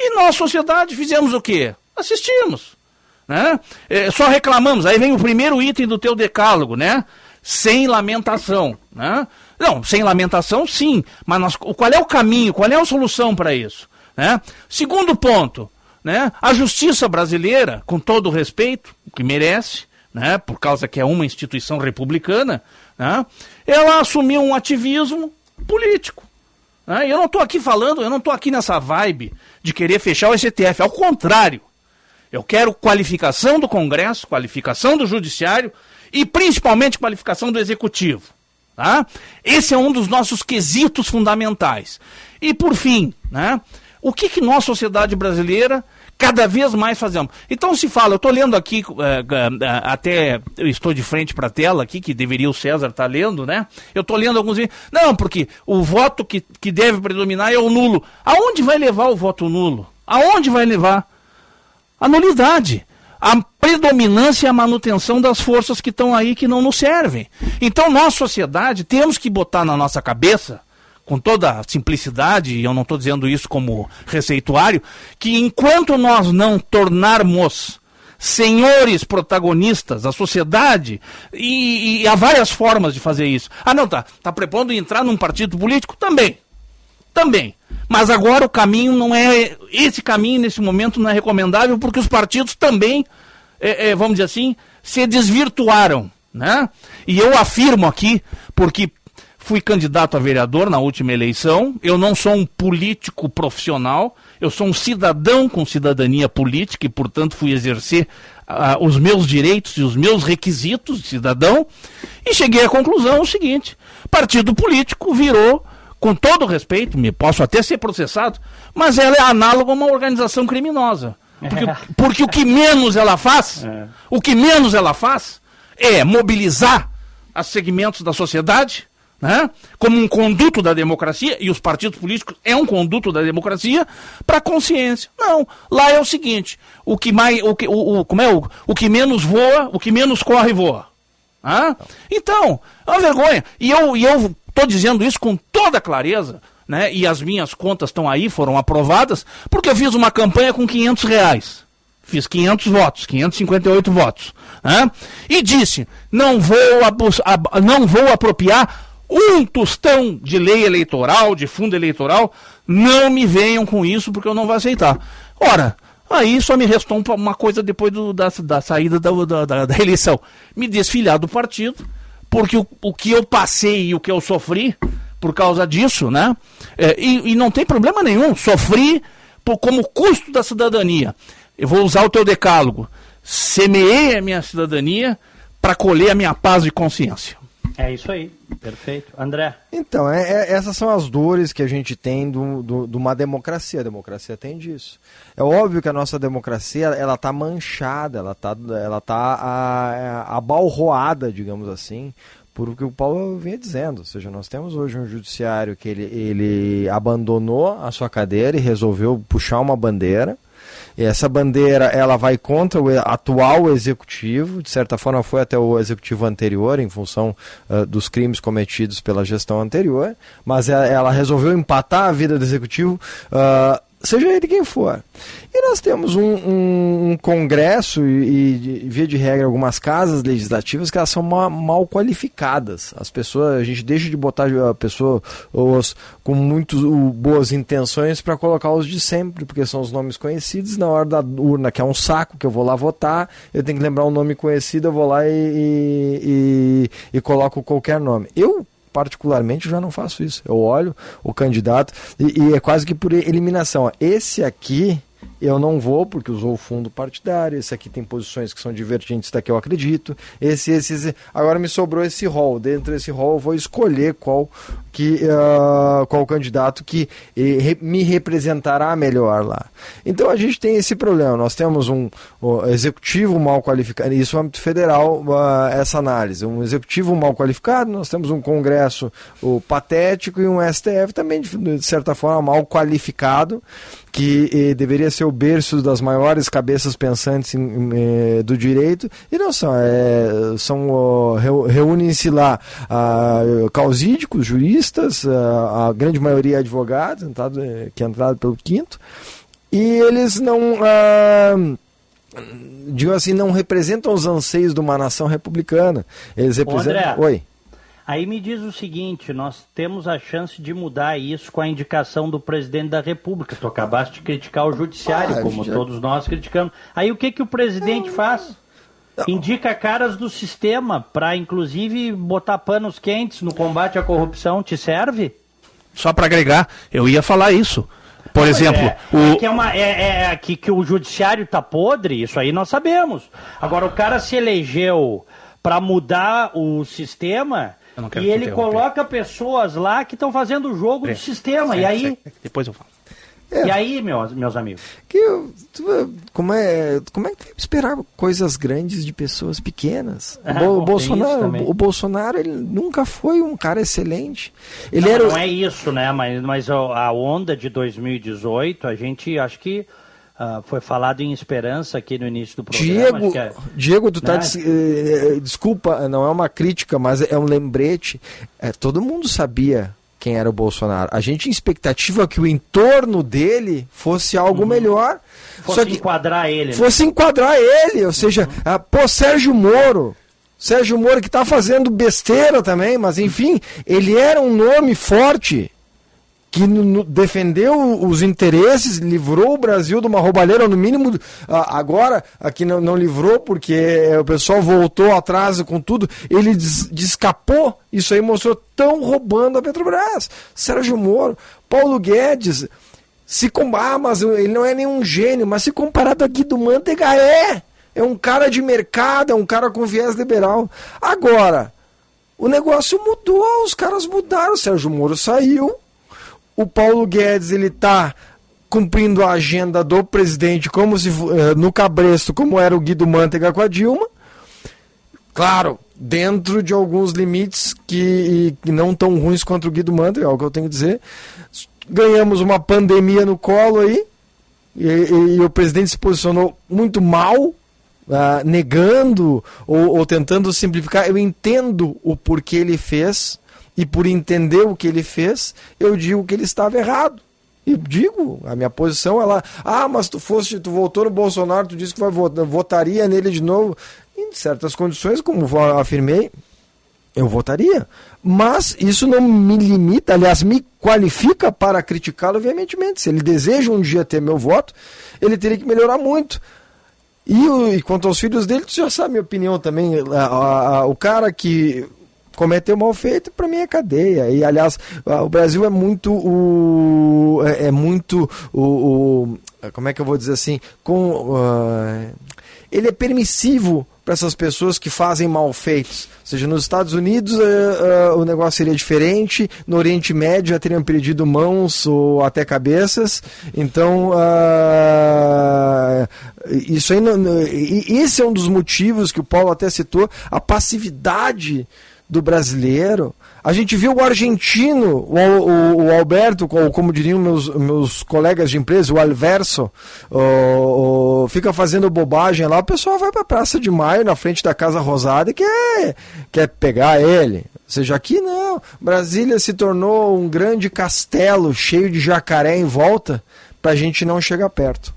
E nós, sociedade, fizemos o quê? Assistimos. Né? É, só reclamamos. Aí vem o primeiro item do teu decálogo, né? Sem lamentação. Né? Não, sem lamentação, sim. Mas nós, qual é o caminho, qual é a solução para isso? Né? Segundo ponto, né? a justiça brasileira, com todo o respeito que merece, né? por causa que é uma instituição republicana, né? ela assumiu um ativismo político. Né? Eu não estou aqui falando, eu não estou aqui nessa vibe de querer fechar o STF, ao contrário. Eu quero qualificação do Congresso, qualificação do Judiciário e principalmente qualificação do Executivo. Tá? Esse é um dos nossos quesitos fundamentais. E por fim, né, O que, que nós, sociedade brasileira, cada vez mais fazemos? Então se fala, eu estou lendo aqui, é, é, até eu estou de frente para a tela aqui, que deveria o César estar tá lendo, né? Eu estou lendo alguns. Não, porque o voto que, que deve predominar é o nulo. Aonde vai levar o voto nulo? Aonde vai levar? A nulidade a predominância e a manutenção das forças que estão aí que não nos servem. Então, nós, sociedade, temos que botar na nossa cabeça com toda a simplicidade, e eu não estou dizendo isso como receituário, que enquanto nós não tornarmos senhores protagonistas, a sociedade, e, e, há várias formas de fazer isso. Ah, não, tá, tá prepondo entrar num partido político? Também. Também. Mas agora o caminho não é. Esse caminho, nesse momento, não é recomendável, porque os partidos também, é, é, vamos dizer assim, se desvirtuaram. Né? E eu afirmo aqui, porque fui candidato a vereador na última eleição. Eu não sou um político profissional, eu sou um cidadão com cidadania política e, portanto, fui exercer uh, os meus direitos e os meus requisitos de cidadão. E cheguei à conclusão o seguinte: partido político virou, com todo respeito, me posso até ser processado, mas ela é análoga a uma organização criminosa. Porque, porque o que menos ela faz, é. o que menos ela faz é mobilizar os segmentos da sociedade né? como um conduto da democracia, e os partidos políticos é um conduto da democracia, para a consciência. Não, lá é o seguinte, o que mais, o que, o, o, como é, o, o que menos voa, o que menos corre, voa. Ah? Então, é uma vergonha. E eu estou dizendo isso com toda clareza, né? e as minhas contas estão aí, foram aprovadas, porque eu fiz uma campanha com 500 reais. Fiz 500 votos, 558 votos. Né? E disse, não vou, não vou apropriar um tostão de lei eleitoral, de fundo eleitoral, não me venham com isso porque eu não vou aceitar. Ora, aí só me restou uma coisa depois do, da, da, saída da, da, da, eleição: me desfiliar do partido, porque o, o que eu passei e o que eu sofri por causa disso, né? É, e, e, não tem problema nenhum, sofri por, como custo da cidadania. Eu vou usar o teu decálogo. Semeei a minha cidadania para colher a minha paz de consciência. É isso aí, perfeito. André? Então, é, é, essas são as dores que a gente tem de do, do, do uma democracia. A democracia tem disso. É óbvio que a nossa democracia ela está manchada, ela está ela tá abalroada, digamos assim, por o que o Paulo vinha dizendo. Ou seja, nós temos hoje um judiciário que ele, ele abandonou a sua cadeira e resolveu puxar uma bandeira essa bandeira ela vai contra o atual executivo, de certa forma foi até o executivo anterior, em função uh, dos crimes cometidos pela gestão anterior, mas ela, ela resolveu empatar a vida do executivo. Uh, seja ele quem for. E nós temos um, um, um congresso e, e, via de regra, algumas casas legislativas que elas são mal, mal qualificadas. As pessoas, a gente deixa de botar a pessoa os, com muito boas intenções para colocar os de sempre, porque são os nomes conhecidos. Na hora da urna, que é um saco, que eu vou lá votar, eu tenho que lembrar um nome conhecido, eu vou lá e, e, e, e coloco qualquer nome. Eu particularmente, já não faço isso. Eu olho o candidato e, e é quase que por eliminação. Esse aqui eu não vou porque usou o fundo partidário, esse aqui tem posições que são divergentes da que eu acredito, esse, esse, esse. agora me sobrou esse rol, dentro desse rol eu vou escolher qual que uh, qual candidato que eh, me representará melhor lá. Então a gente tem esse problema, nós temos um, executivo mal qualificado, isso é âmbito federal, uh, essa análise, um executivo mal qualificado, nós temos um congresso patético e um STF também de, de certa forma mal qualificado, que eh, deveria ser o berço das maiores cabeças pensantes em, eh, do direito, e não são. É, são Reúnem-se lá ah, causídicos, juristas, ah, a grande maioria é advogados, entrado, eh, que é entrado pelo quinto, e eles não. Ah, digo assim, não representam os anseios de uma nação republicana. Eles representam. André, Oi. Aí me diz o seguinte: nós temos a chance de mudar isso com a indicação do presidente da República. Tu acabaste de criticar o judiciário, ah, como já... todos nós criticamos. Aí o que, que o presidente faz? Indica caras do sistema para, inclusive, botar panos quentes no combate à corrupção. Te serve? Só para agregar, eu ia falar isso. Por Não, exemplo, é, o... é que, é uma, é, é que, que o judiciário tá podre, isso aí nós sabemos. Agora, o cara se elegeu para mudar o sistema e ele coloca pessoas lá que estão fazendo o jogo do sistema. e aí. Depois eu falo. É. E aí, meus, meus amigos? Que, como, é, como é que esperar coisas grandes de pessoas pequenas? Ah, o, bom, Bolsonaro, o Bolsonaro ele nunca foi um cara excelente. Ele não, era... não é isso, né? Mas, mas a onda de 2018, a gente acho que Uh, foi falado em esperança aqui no início do programa. Diego, é, Diego tu tá né? des, eh, desculpa, não é uma crítica, mas é um lembrete. É, todo mundo sabia quem era o Bolsonaro. A gente tinha expectativa que o entorno dele fosse algo uhum. melhor. Fosse que enquadrar ele. Né? Fosse enquadrar ele, ou seja, uhum. ah, pô, Sérgio Moro. Sérgio Moro que está fazendo besteira também, mas enfim, ele era um nome forte que defendeu os interesses, livrou o Brasil de uma roubalheira, no mínimo agora, aqui não, não livrou porque o pessoal voltou atrás com tudo, ele des, descapou, isso aí mostrou tão roubando a Petrobras. Sérgio Moro, Paulo Guedes, se com ah, mas ele não é nenhum gênio, mas se comparado a Guido Mantega é, é um cara de mercado, é um cara com viés liberal. Agora, o negócio mudou, os caras mudaram, o Sérgio Moro saiu, o Paulo Guedes ele está cumprindo a agenda do presidente como se uh, no cabresto, como era o Guido Mantega com a Dilma. Claro, dentro de alguns limites que, que não tão ruins quanto o Guido Mantega, é o que eu tenho que dizer. Ganhamos uma pandemia no colo aí, e, e, e o presidente se posicionou muito mal, Uh, negando ou, ou, tentando simplificar. Eu entendo o porquê ele fez, e por entender o que ele fez, eu digo que ele estava errado. E digo, a minha posição é lá, ah, mas tu foste, tu voltou no Bolsonaro, tu disse que vai votar, votaria nele de novo. Em certas condições, como afirmei, eu votaria. Mas isso não me limita, aliás, me qualifica para criticá-lo veementemente. Se ele deseja um dia ter meu voto, ele teria que melhorar muito. E, e quanto aos filhos dele, tu já sabe a minha opinião também. A, a, a, o cara que cometeu mal feito, para mim é cadeia. E aliás, o Brasil é muito o é, é muito o, o, como é que eu vou dizer assim, com uh, ele é permissivo para essas pessoas que fazem mal feitos. Ou seja, nos Estados Unidos uh, uh, o negócio seria diferente, no Oriente Médio já teriam perdido mãos ou até cabeças. Então, uh, isso aí, não, esse é um dos motivos que o Paulo até citou, a passividade do brasileiro. A gente viu o argentino, o, o, o Alberto, como diriam meus, meus colegas de empresa, o Alverso, o, o, fica fazendo bobagem lá. O pessoal vai para a Praça de Maio, na frente da Casa Rosada, e quer, quer pegar ele. Ou seja, aqui não. Brasília se tornou um grande castelo cheio de jacaré em volta para a gente não chegar perto.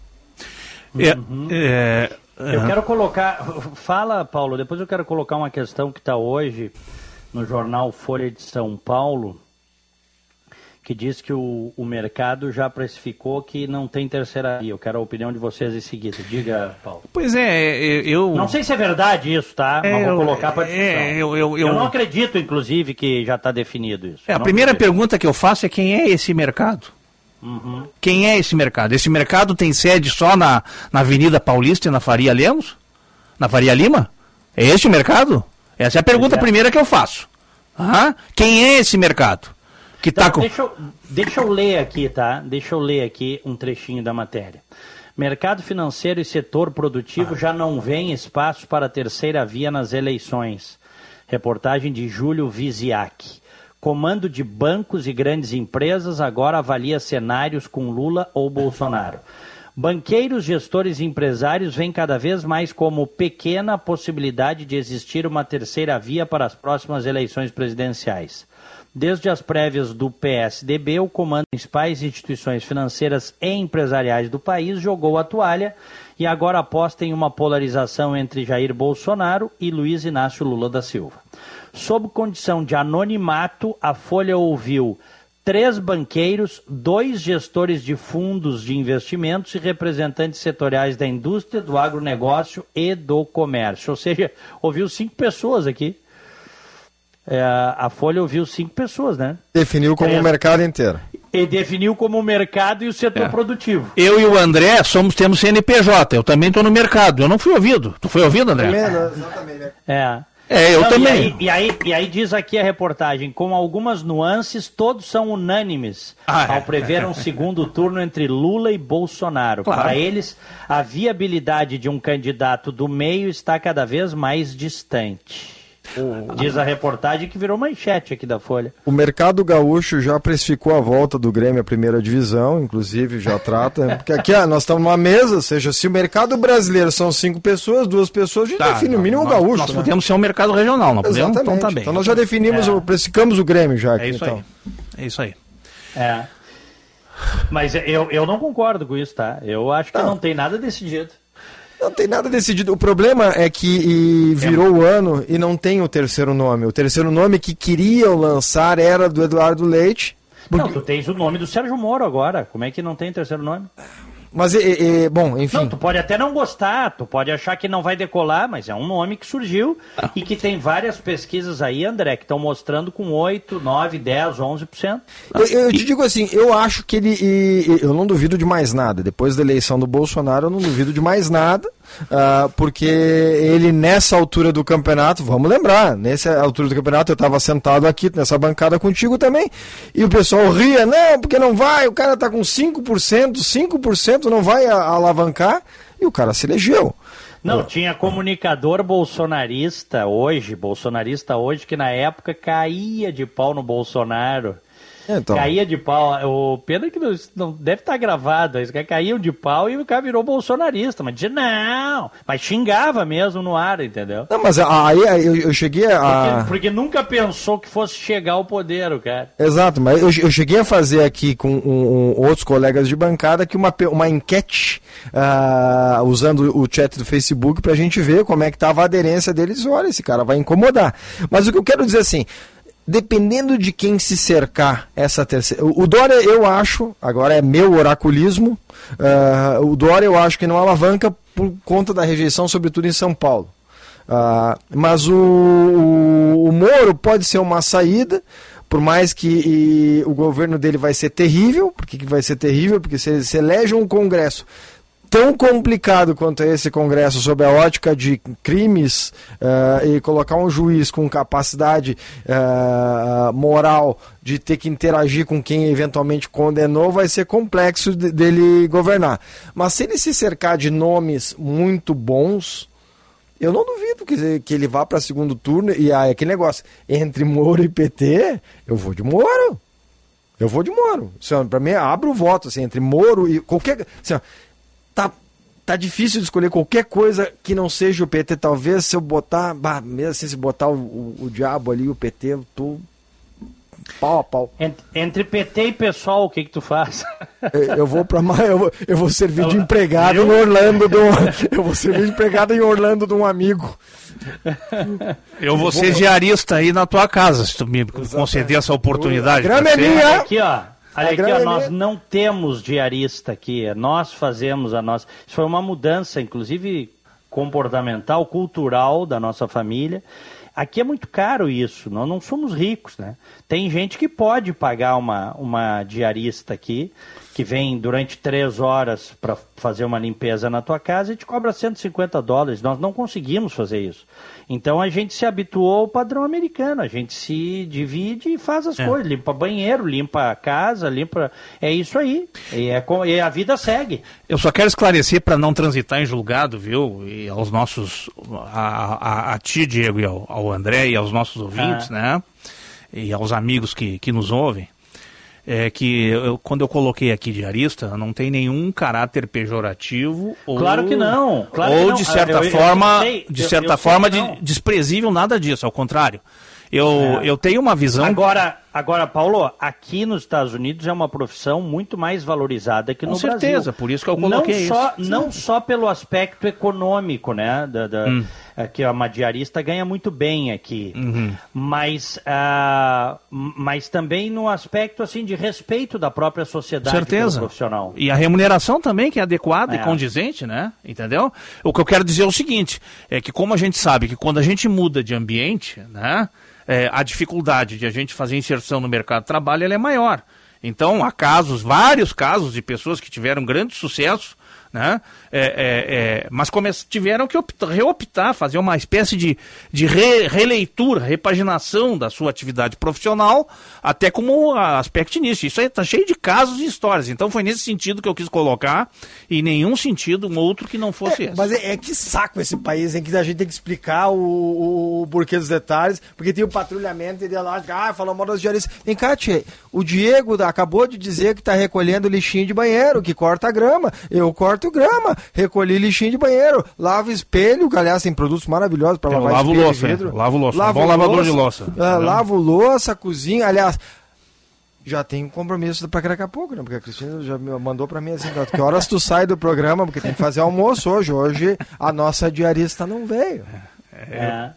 É, uhum. é, eu quero colocar. Fala, Paulo, depois eu quero colocar uma questão que está hoje no jornal Folha de São Paulo, que diz que o, o mercado já precificou que não tem terceira via. Eu quero a opinião de vocês em seguida. Diga, Paulo. Pois é, eu... Não sei se é verdade isso, tá? É, Mas vou colocar para discussão. É, eu, eu, eu, eu, não acredito, inclusive, que já está definido isso. É, a primeira acredito. pergunta que eu faço é quem é esse mercado? Uhum. Quem é esse mercado? Esse mercado tem sede só na, na Avenida Paulista e na Faria Lemos? Na Faria Lima? É esse o mercado? Essa é a pergunta é. primeira que eu faço. Ah, quem é esse mercado? Que então, tá com... deixa, eu, deixa eu ler aqui, tá? Deixa eu ler aqui um trechinho da matéria. Mercado financeiro e setor produtivo ah. já não vêem espaço para a terceira via nas eleições. Reportagem de Júlio Viziac. Comando de bancos e grandes empresas agora avalia cenários com Lula ou Bolsonaro. Banqueiros, gestores e empresários veem cada vez mais como pequena a possibilidade de existir uma terceira via para as próximas eleições presidenciais. Desde as prévias do PSDB, o comando das principais instituições financeiras e empresariais do país jogou a toalha e agora aposta em uma polarização entre Jair Bolsonaro e Luiz Inácio Lula da Silva. Sob condição de anonimato, a Folha ouviu três banqueiros, dois gestores de fundos de investimentos e representantes setoriais da indústria, do agronegócio e do comércio. Ou seja, ouviu cinco pessoas aqui. É, a Folha ouviu cinco pessoas, né? Definiu como o mercado inteiro. E definiu como o mercado e o setor é. produtivo. Eu e o André somos, temos CNPJ, eu também estou no mercado. Eu não fui ouvido. Tu foi ouvido, André? Também, né? Exatamente. É. É, eu Não, também. E aí, e, aí, e aí diz aqui a reportagem, com algumas nuances, todos são unânimes Ah, é. ao prever um segundo turno entre Lula e Bolsonaro. Claro. Para eles, a viabilidade de um candidato do meio está cada vez mais distante. Diz a reportagem que virou manchete aqui da Folha. O mercado gaúcho já precificou a volta do Grêmio à primeira divisão, inclusive já trata. Porque aqui ah, nós estamos numa mesa, ou seja, se o mercado brasileiro são cinco pessoas, duas pessoas, a gente Tá, define o não, mínimo nós, gaúcho. Nós né? podemos ser um mercado regional, não podemos? Exatamente. Então tá bem. Então nós já definimos, É. o, precificamos o Grêmio já aqui. É isso então. aí. É isso aí. É. Mas eu, eu não concordo com isso, tá? Eu acho que não, tem nada decidido. Não tem nada decidido. O problema é que virou o ano e não tem o terceiro nome. O terceiro nome que queriam lançar era do Eduardo Leite. porque- Não, tu tens o nome do Sérgio Moro agora. Como é que não tem terceiro nome? Mas, e- e- bom, enfim. Não, tu pode até não gostar, tu pode achar que não vai decolar, mas é um nome que surgiu e que tem várias pesquisas aí, André, que estão mostrando com 8, 9, 10, 11%. Eu, eu te digo assim, eu acho que ele. eu não duvido de mais nada. Depois da eleição do Bolsonaro, eu não duvido de mais nada. Ah, porque ele, nessa altura do campeonato, vamos lembrar, nessa altura do campeonato, eu estava sentado aqui nessa bancada contigo também. E o pessoal ria, não, porque não vai, o cara tá com 5%, 5% não vai alavancar. E o cara se elegeu. Não, tinha comunicador bolsonarista hoje, bolsonarista hoje, que na época caía de pau no Bolsonaro. Então, Caía de pau. O pena que não, deve estar gravado. Eles caíam de pau e o cara virou bolsonarista. Mas dizia, não. Mas xingava mesmo no ar, entendeu? não, mas aí aí eu, eu cheguei a. Porque, porque nunca pensou que fosse chegar ao poder, o cara. Exato, mas eu, eu cheguei a fazer aqui com um- outros colegas de bancada que uma, uma enquete ah, usando o chat do Facebook pra gente ver como é que tava a aderência deles. Olha, esse cara vai incomodar. Mas o que eu quero dizer assim, dependendo de quem se cercar essa terceira. O, Dória, eu acho, agora é meu oraculismo, ah, o Dória eu acho que não alavanca por conta da rejeição, sobretudo em São Paulo. Ah, mas o, o, o Moro pode ser uma saída, por mais que e, o governo dele vai ser terrível. Por que, que vai ser terrível? Porque se se elege um Congresso tão complicado quanto esse Congresso sob a ótica de crimes ah, e colocar um juiz com capacidade ah, moral de ter que interagir com quem eventualmente condenou, vai ser complexo de- dele governar. Mas se ele se cercar de nomes muito bons, eu não duvido que, que ele vá para segundo turno e aí aquele negócio entre Moro e PT, eu vou de Moro. Eu vou de Moro. Para mim, abre o voto assim, entre Moro e qualquer. Assim, tá, tá difícil de escolher qualquer coisa que não seja o PT. Talvez se eu botar. Bah, mesmo assim, se botar o, o, o diabo ali, o PT, eu tô pau a pau. Ent- Entre PT e pessoal, o que que tu faz? Eu, eu vou para eu, vou- eu vou servir de empregado eu- em Orlando do, eu vou servir de empregado em Orlando de um amigo. Eu vou ser diarista aí na tua casa, se tu me conceder essa oportunidade. A grama é ser? minha. Aqui, ó. Olha aqui, ó, nós não temos diarista aqui, é nós fazemos a nossa. Isso foi uma mudança, inclusive comportamental, cultural da nossa família. Aqui é muito caro isso, nós não somos ricos, né? Tem gente que pode pagar uma, uma diarista aqui, que vem durante três horas para fazer uma limpeza na tua casa e te cobra 150 dólares. Nós não conseguimos fazer isso. Então a gente se habituou ao padrão americano, a gente se divide e faz as É. coisas, limpa banheiro, limpa a casa, limpa. É isso aí. E, é co- e a vida segue. Eu só quero esclarecer para não transitar em julgado, viu? E aos nossos. A, a, a ti, Diego, e ao, ao André e aos nossos ouvintes, Ah. né? E aos amigos que, que nos ouvem. É que eu- quando eu coloquei aqui diarista, não tem nenhum caráter pejorativo ou, Claro que não, claro ou que não. de certa Eu- eu- eu forma, sei, de eu- certa eu forma de, desprezível, nada disso, ao contrário. Eu, É. eu tenho uma visão Agora, agora, Paulo, aqui nos Estados Unidos é uma profissão muito mais valorizada que Com no certeza, Brasil. por isso que eu coloquei não só, isso. Não só pelo aspecto econômico, né? Da, da- Hum. é que a diarista ganha muito bem aqui, Uhum. mas, ah, mas também no aspecto assim de respeito da própria sociedade certeza. profissional. E a remuneração também, que é adequada É. e condizente, né? Entendeu? O que eu quero dizer é o seguinte: é que como a gente sabe que quando a gente muda de ambiente, né? É, a dificuldade de a gente fazer inserção no mercado de trabalho é maior. Então, há casos, vários casos de pessoas que tiveram grande sucesso né? É, é, é, mas tiveram que optar, reoptar, fazer uma espécie de, de re, releitura, repaginação da sua atividade profissional, até como aspecto início. Isso aí está cheio de casos e histórias. Então foi nesse sentido que eu quis colocar, e nenhum sentido um outro que não fosse é, esse. Mas é, é, que saco esse país em que a gente tem que explicar o, o, o porquê dos detalhes, porque tem o patrulhamento ideológico, ah, falou mal das diaristas. Vem cá, tia, o Diego acabou de dizer que está recolhendo lixinho de banheiro, que corta grama. Eu corto grama, recolhi lixinho de banheiro, lavo espelho, que aliás tem produtos maravilhosos para lavar lavo espelho louça, vidro. É. Lavo louça, lavo bom lavador louça, de louça. Uh, lavo louça, cozinha, aliás, já tem um compromisso para daqui a pouco, né? Porque a Cristina já me mandou para mim assim, que horas tu sai do programa, porque tem que fazer almoço hoje. Hoje a nossa diarista não veio. É. é.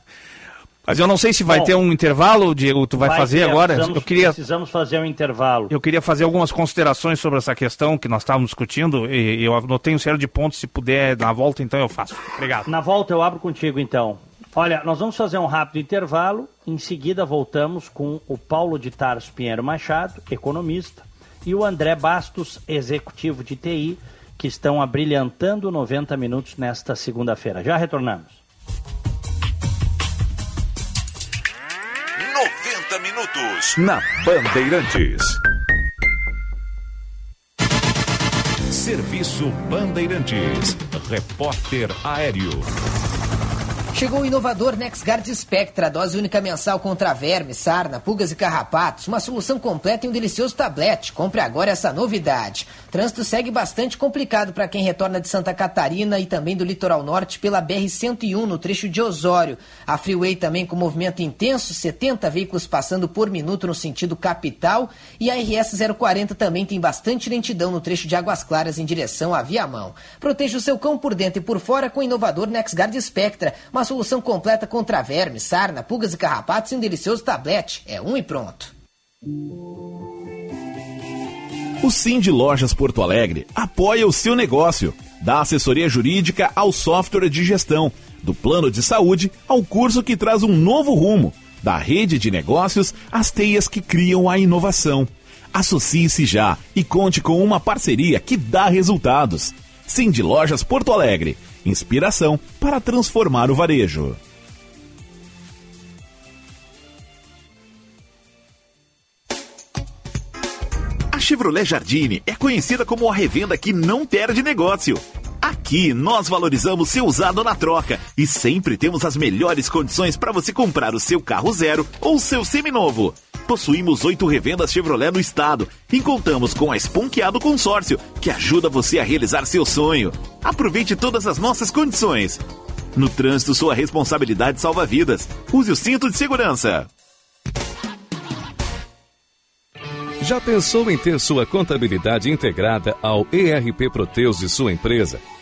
Mas eu não sei se vai Bom, ter um intervalo, Diego, tu vai, vai fazer ter, agora? eu queria, precisamos fazer um intervalo. Eu queria fazer algumas considerações sobre essa questão que nós estávamos discutindo e eu anotei um série de pontos, se puder na volta, então eu faço. Obrigado. Na volta eu abro contigo, então. Olha, nós vamos fazer um rápido intervalo, em seguida voltamos com o Paulo de Tarso Pinheiro Machado, economista, e o André Bastos, executivo de TI, que estão abrilhantando 90 minutos nesta segunda-feira. Já retornamos. Minutos na Bandeirantes. Serviço Bandeirantes. Repórter Aéreo. Chegou o inovador NexGard Spectra, dose única mensal contra vermes, sarna, pulgas e carrapatos. Uma solução completa em um delicioso tablete. Compre agora essa novidade. Trânsito segue bastante complicado para quem retorna de Santa Catarina e também do litoral norte pela BR-101 no trecho de Osório. A Freeway também com movimento intenso, 70 veículos passando por minuto no sentido capital. E a RS 040 também tem bastante lentidão no trecho de Águas Claras em direção à Viamão. Proteja o seu cão por dentro e por fora com o inovador NexGard Spectra. Uma uma solução completa contra vermes, sarna, pulgas e carrapatos e um delicioso tablete. É um e pronto. O Sim de Lojas Porto Alegre apoia o seu negócio. Dá assessoria jurídica ao software de gestão, do plano de saúde ao curso que traz um novo rumo, da rede de negócios às teias que criam a inovação. Associe-se já e conte com uma parceria que dá resultados. Sim de Lojas Porto Alegre Inspiração para transformar o varejo. A Chevrolet Jardine é conhecida como a revenda que não perde negócio. Aqui nós valorizamos seu usado na troca e sempre temos as melhores condições para você comprar o seu carro zero ou seu seminovo. Possuímos oito revendas Chevrolet no estado e contamos com a Esponqueado Consórcio, que ajuda você a realizar seu sonho. Aproveite todas as nossas condições. No trânsito, sua responsabilidade salva vidas. Use o cinto de segurança. Já pensou em ter sua contabilidade integrada ao ERP Proteus de sua empresa?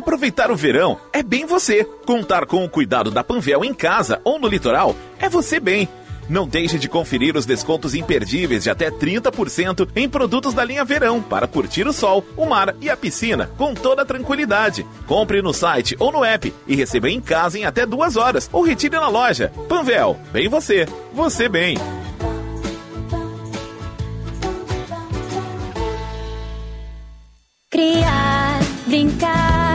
Aproveitar o verão é bem você. Contar com o cuidado da Panvel em casa ou no litoral é você bem. Não deixe de conferir os descontos imperdíveis de até 30% em produtos da linha Verão para curtir o sol, o mar e a piscina com toda tranquilidade. Compre no site ou no app e receba em casa em até duas horas ou retire na loja. Panvel, bem você, você bem. Criar, brincar,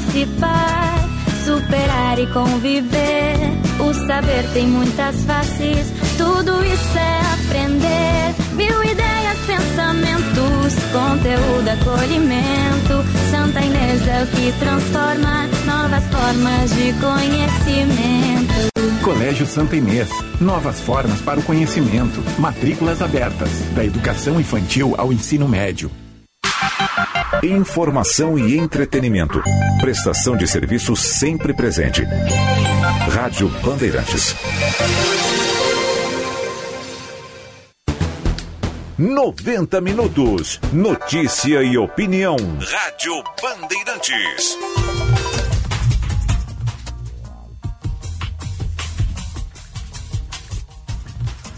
participar, superar e conviver. O saber tem muitas faces, tudo isso é aprender. Mil ideias, pensamentos, conteúdo, acolhimento. Santa Inês é o que transforma novas formas de conhecimento. Colégio Santa Inês. Novas formas para o conhecimento. Matrículas abertas. Da educação infantil ao ensino médio. Informação e entretenimento. Prestação de serviço sempre presente. Rádio Bandeirantes. 90 minutos. Notícia e opinião. Rádio Bandeirantes.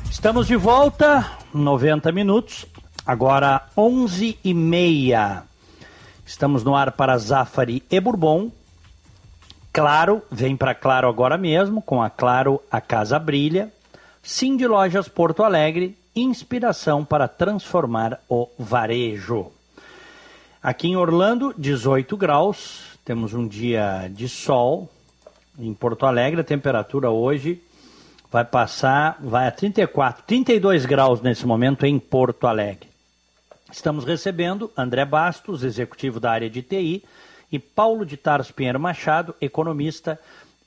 Estamos de volta, 90 minutos, agora 11 e meia. Estamos no ar para Zafari e Bourbon. Claro, vem para Claro agora mesmo, com a Claro a Casa Brilha. Sim de Lojas Porto Alegre, inspiração para transformar o varejo. Aqui em Orlando, 18 graus, temos um dia de sol. Em Porto Alegre, a temperatura hoje vai passar, vai a 34, 32 graus nesse momento em Porto Alegre. Estamos recebendo André Bastos, executivo da área de TI, e Paulo de Tarso Pinheiro Machado, economista,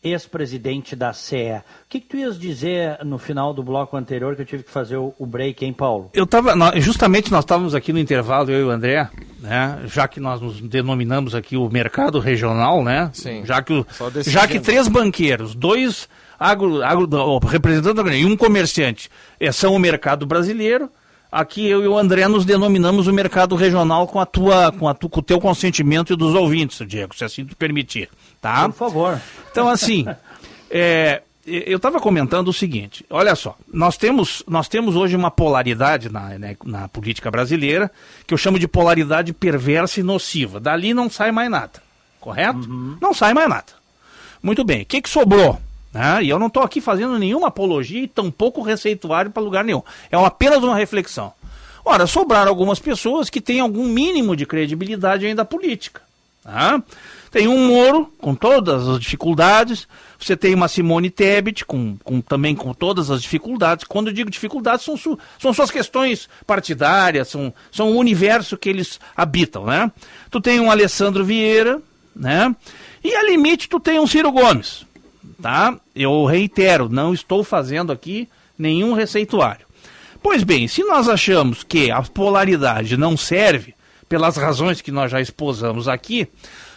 ex-presidente da CE. O que, que, tu ias dizer no final do bloco anterior que eu tive que fazer o, o break, hein, Paulo? Eu estava, justamente nós estávamos aqui no intervalo, eu e o André, né? Já que nós nos denominamos aqui o mercado regional, né? Sim. Já que, o, já que três banqueiros, dois agro, agro, representando e um comerciante é, são o mercado brasileiro. Aqui eu e o André nos denominamos o mercado regional com a tua, com, a tu, com o teu consentimento e dos ouvintes, Diego, se assim tu permitir, tá? Por favor. Então assim, é, eu estava comentando o seguinte, olha só, nós temos, nós temos hoje uma polaridade na, né, na política brasileira que eu chamo de polaridade perversa e nociva. Dali não sai mais nada, correto? Uhum. Não sai mais nada. Muito bem, o que, que sobrou? Né? E eu não estou aqui fazendo nenhuma apologia e tampouco receituário para lugar nenhum. É apenas uma reflexão. Ora, sobraram algumas pessoas que têm algum mínimo de credibilidade ainda política. Tá? Tem um Moro, com todas as dificuldades. Você tem uma Simone Tebet, com, com, também com todas as dificuldades. Quando eu digo dificuldades, são, su, são suas questões partidárias, são, são o universo que eles habitam. Né? Tu tem um Alessandro Vieira, né? e a limite tu tem um Ciro Gomes tá? Eu reitero, não estou fazendo aqui nenhum receituário. Pois bem, se nós achamos que a polaridade não serve, pelas razões que nós já exposamos aqui,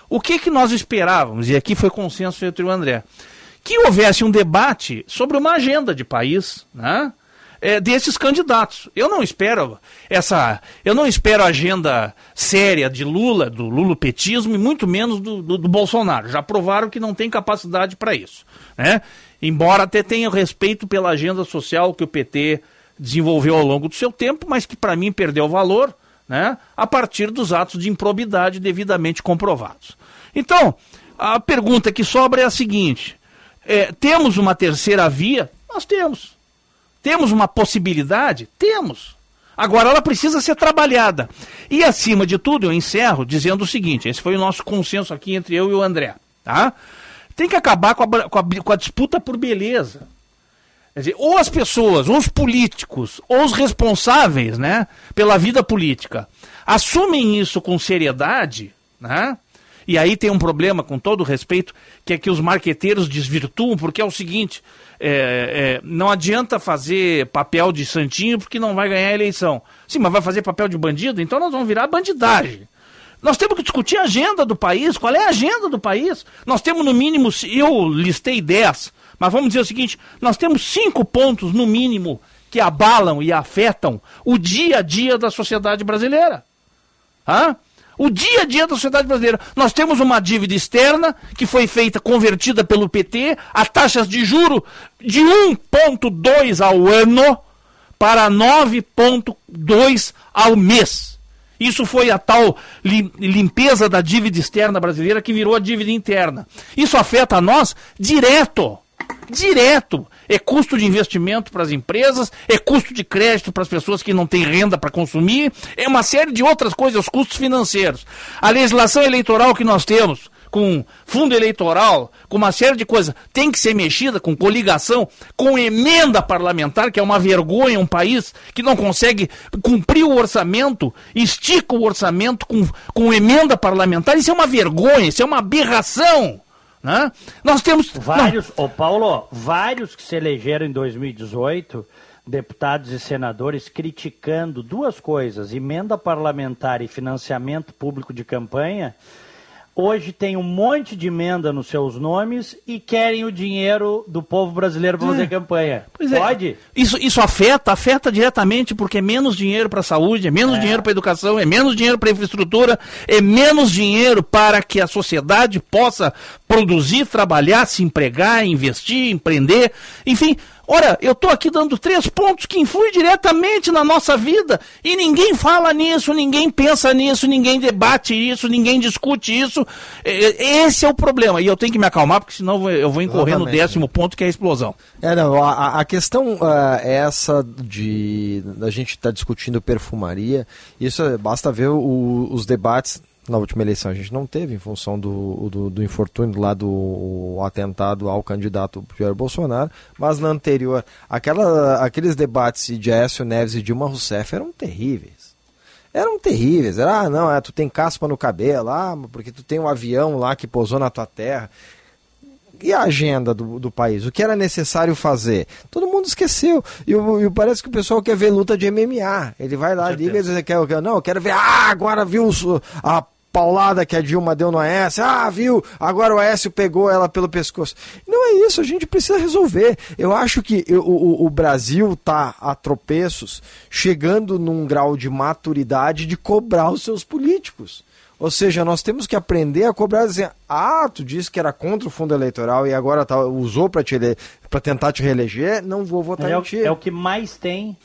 o que, que nós esperávamos, e aqui foi consenso entre o André, que houvesse um debate sobre uma agenda de país, né? É, desses candidatos. Eu não espero essa, eu não espero agenda séria de Lula, do lulopetismo e muito menos do, do, do Bolsonaro. Já provaram que não tem capacidade para isso, né? Embora até tenha respeito pela agenda social que o PT desenvolveu ao longo do seu tempo, mas que para mim perdeu valor, né? A partir dos atos de improbidade devidamente comprovados. Então, a pergunta que sobra é a seguinte: é, temos uma terceira via? Nós temos. Temos uma possibilidade? Temos. Agora ela precisa ser trabalhada. E acima de tudo, eu encerro dizendo o seguinte: esse foi o nosso consenso aqui entre eu e o André. Tá? Tem que acabar com a, com a, com a disputa por beleza. Quer dizer, ou as pessoas, ou os políticos, ou os responsáveis né, pela vida política assumem isso com seriedade, né? E aí tem um problema, com todo respeito, que é que os marqueteiros desvirtuam, porque é o seguinte: é, é, não adianta fazer papel de santinho porque não vai ganhar a eleição. Sim, mas vai fazer papel de bandido? Então nós vamos virar bandidagem. Nós temos que discutir a agenda do país. Qual é a agenda do país? Nós temos no mínimo, eu listei 10, mas vamos dizer o seguinte: nós temos cinco pontos no mínimo que abalam e afetam o dia a dia da sociedade brasileira. Hã? O dia a dia da sociedade brasileira. Nós temos uma dívida externa que foi feita, convertida pelo PT, a taxas de juro de 1,2 ao ano para 9,2 ao mês. Isso foi a tal limpeza da dívida externa brasileira que virou a dívida interna. Isso afeta a nós direto. Direto é custo de investimento para as empresas, é custo de crédito para as pessoas que não têm renda para consumir, é uma série de outras coisas, os custos financeiros. A legislação eleitoral que nós temos, com fundo eleitoral, com uma série de coisas, tem que ser mexida com coligação, com emenda parlamentar, que é uma vergonha um país que não consegue cumprir o orçamento, estica o orçamento com, com emenda parlamentar. Isso é uma vergonha, isso é uma aberração. Né? Nós temos. Vários, ô Paulo, vários que se elegeram em 2018, deputados e senadores, criticando duas coisas: emenda parlamentar e financiamento público de campanha. Hoje têm um monte de emenda nos seus nomes e querem o dinheiro do povo brasileiro para fazer campanha. Pois é. Pode? Isso, isso afeta, afeta diretamente porque é menos dinheiro para a saúde, é menos dinheiro para a educação, é menos dinheiro para a infraestrutura, é menos dinheiro para que a sociedade possa produzir, trabalhar, se empregar, investir, empreender, enfim. Ora, eu estou aqui dando três pontos que influem diretamente na nossa vida e ninguém fala nisso, ninguém pensa nisso, ninguém debate isso, ninguém discute isso. Esse é o problema. E eu tenho que me acalmar, porque senão eu vou incorrer no Exatamente. décimo ponto, que é a explosão. É, não, a, a questão é essa de a gente estar discutindo perfumaria, isso é- basta ver o- os debates na última eleição a gente não teve em função do, do, do infortúnio lá do atentado ao candidato Jair Bolsonaro, mas na anterior, aquela, aqueles debates de Aécio Neves e Dilma Rousseff eram terríveis. Eram terríveis. Era, ah, não, é, tu tem caspa no cabelo, ah, porque tu tem um avião lá que pousou na tua terra e a agenda do, do país? O que era necessário fazer? Todo mundo esqueceu. E, e parece que o pessoal quer ver luta de MMA. Ele vai lá, liga e diz, quer, não, eu quero ver, ah, agora viu a paulada que a Dilma deu no Aécio, ah, viu, agora o Aécio pegou ela pelo pescoço. Não é isso, a gente precisa resolver. Eu acho que o, o- o Brasil está a tropeços, chegando num grau de maturidade de cobrar os seus políticos. Ou seja, nós temos que aprender a cobrar dizer, ah, tu disse que era contra o fundo eleitoral e agora tá, usou para tentar te reeleger, não vou votar É, em ti. é o que mais tem.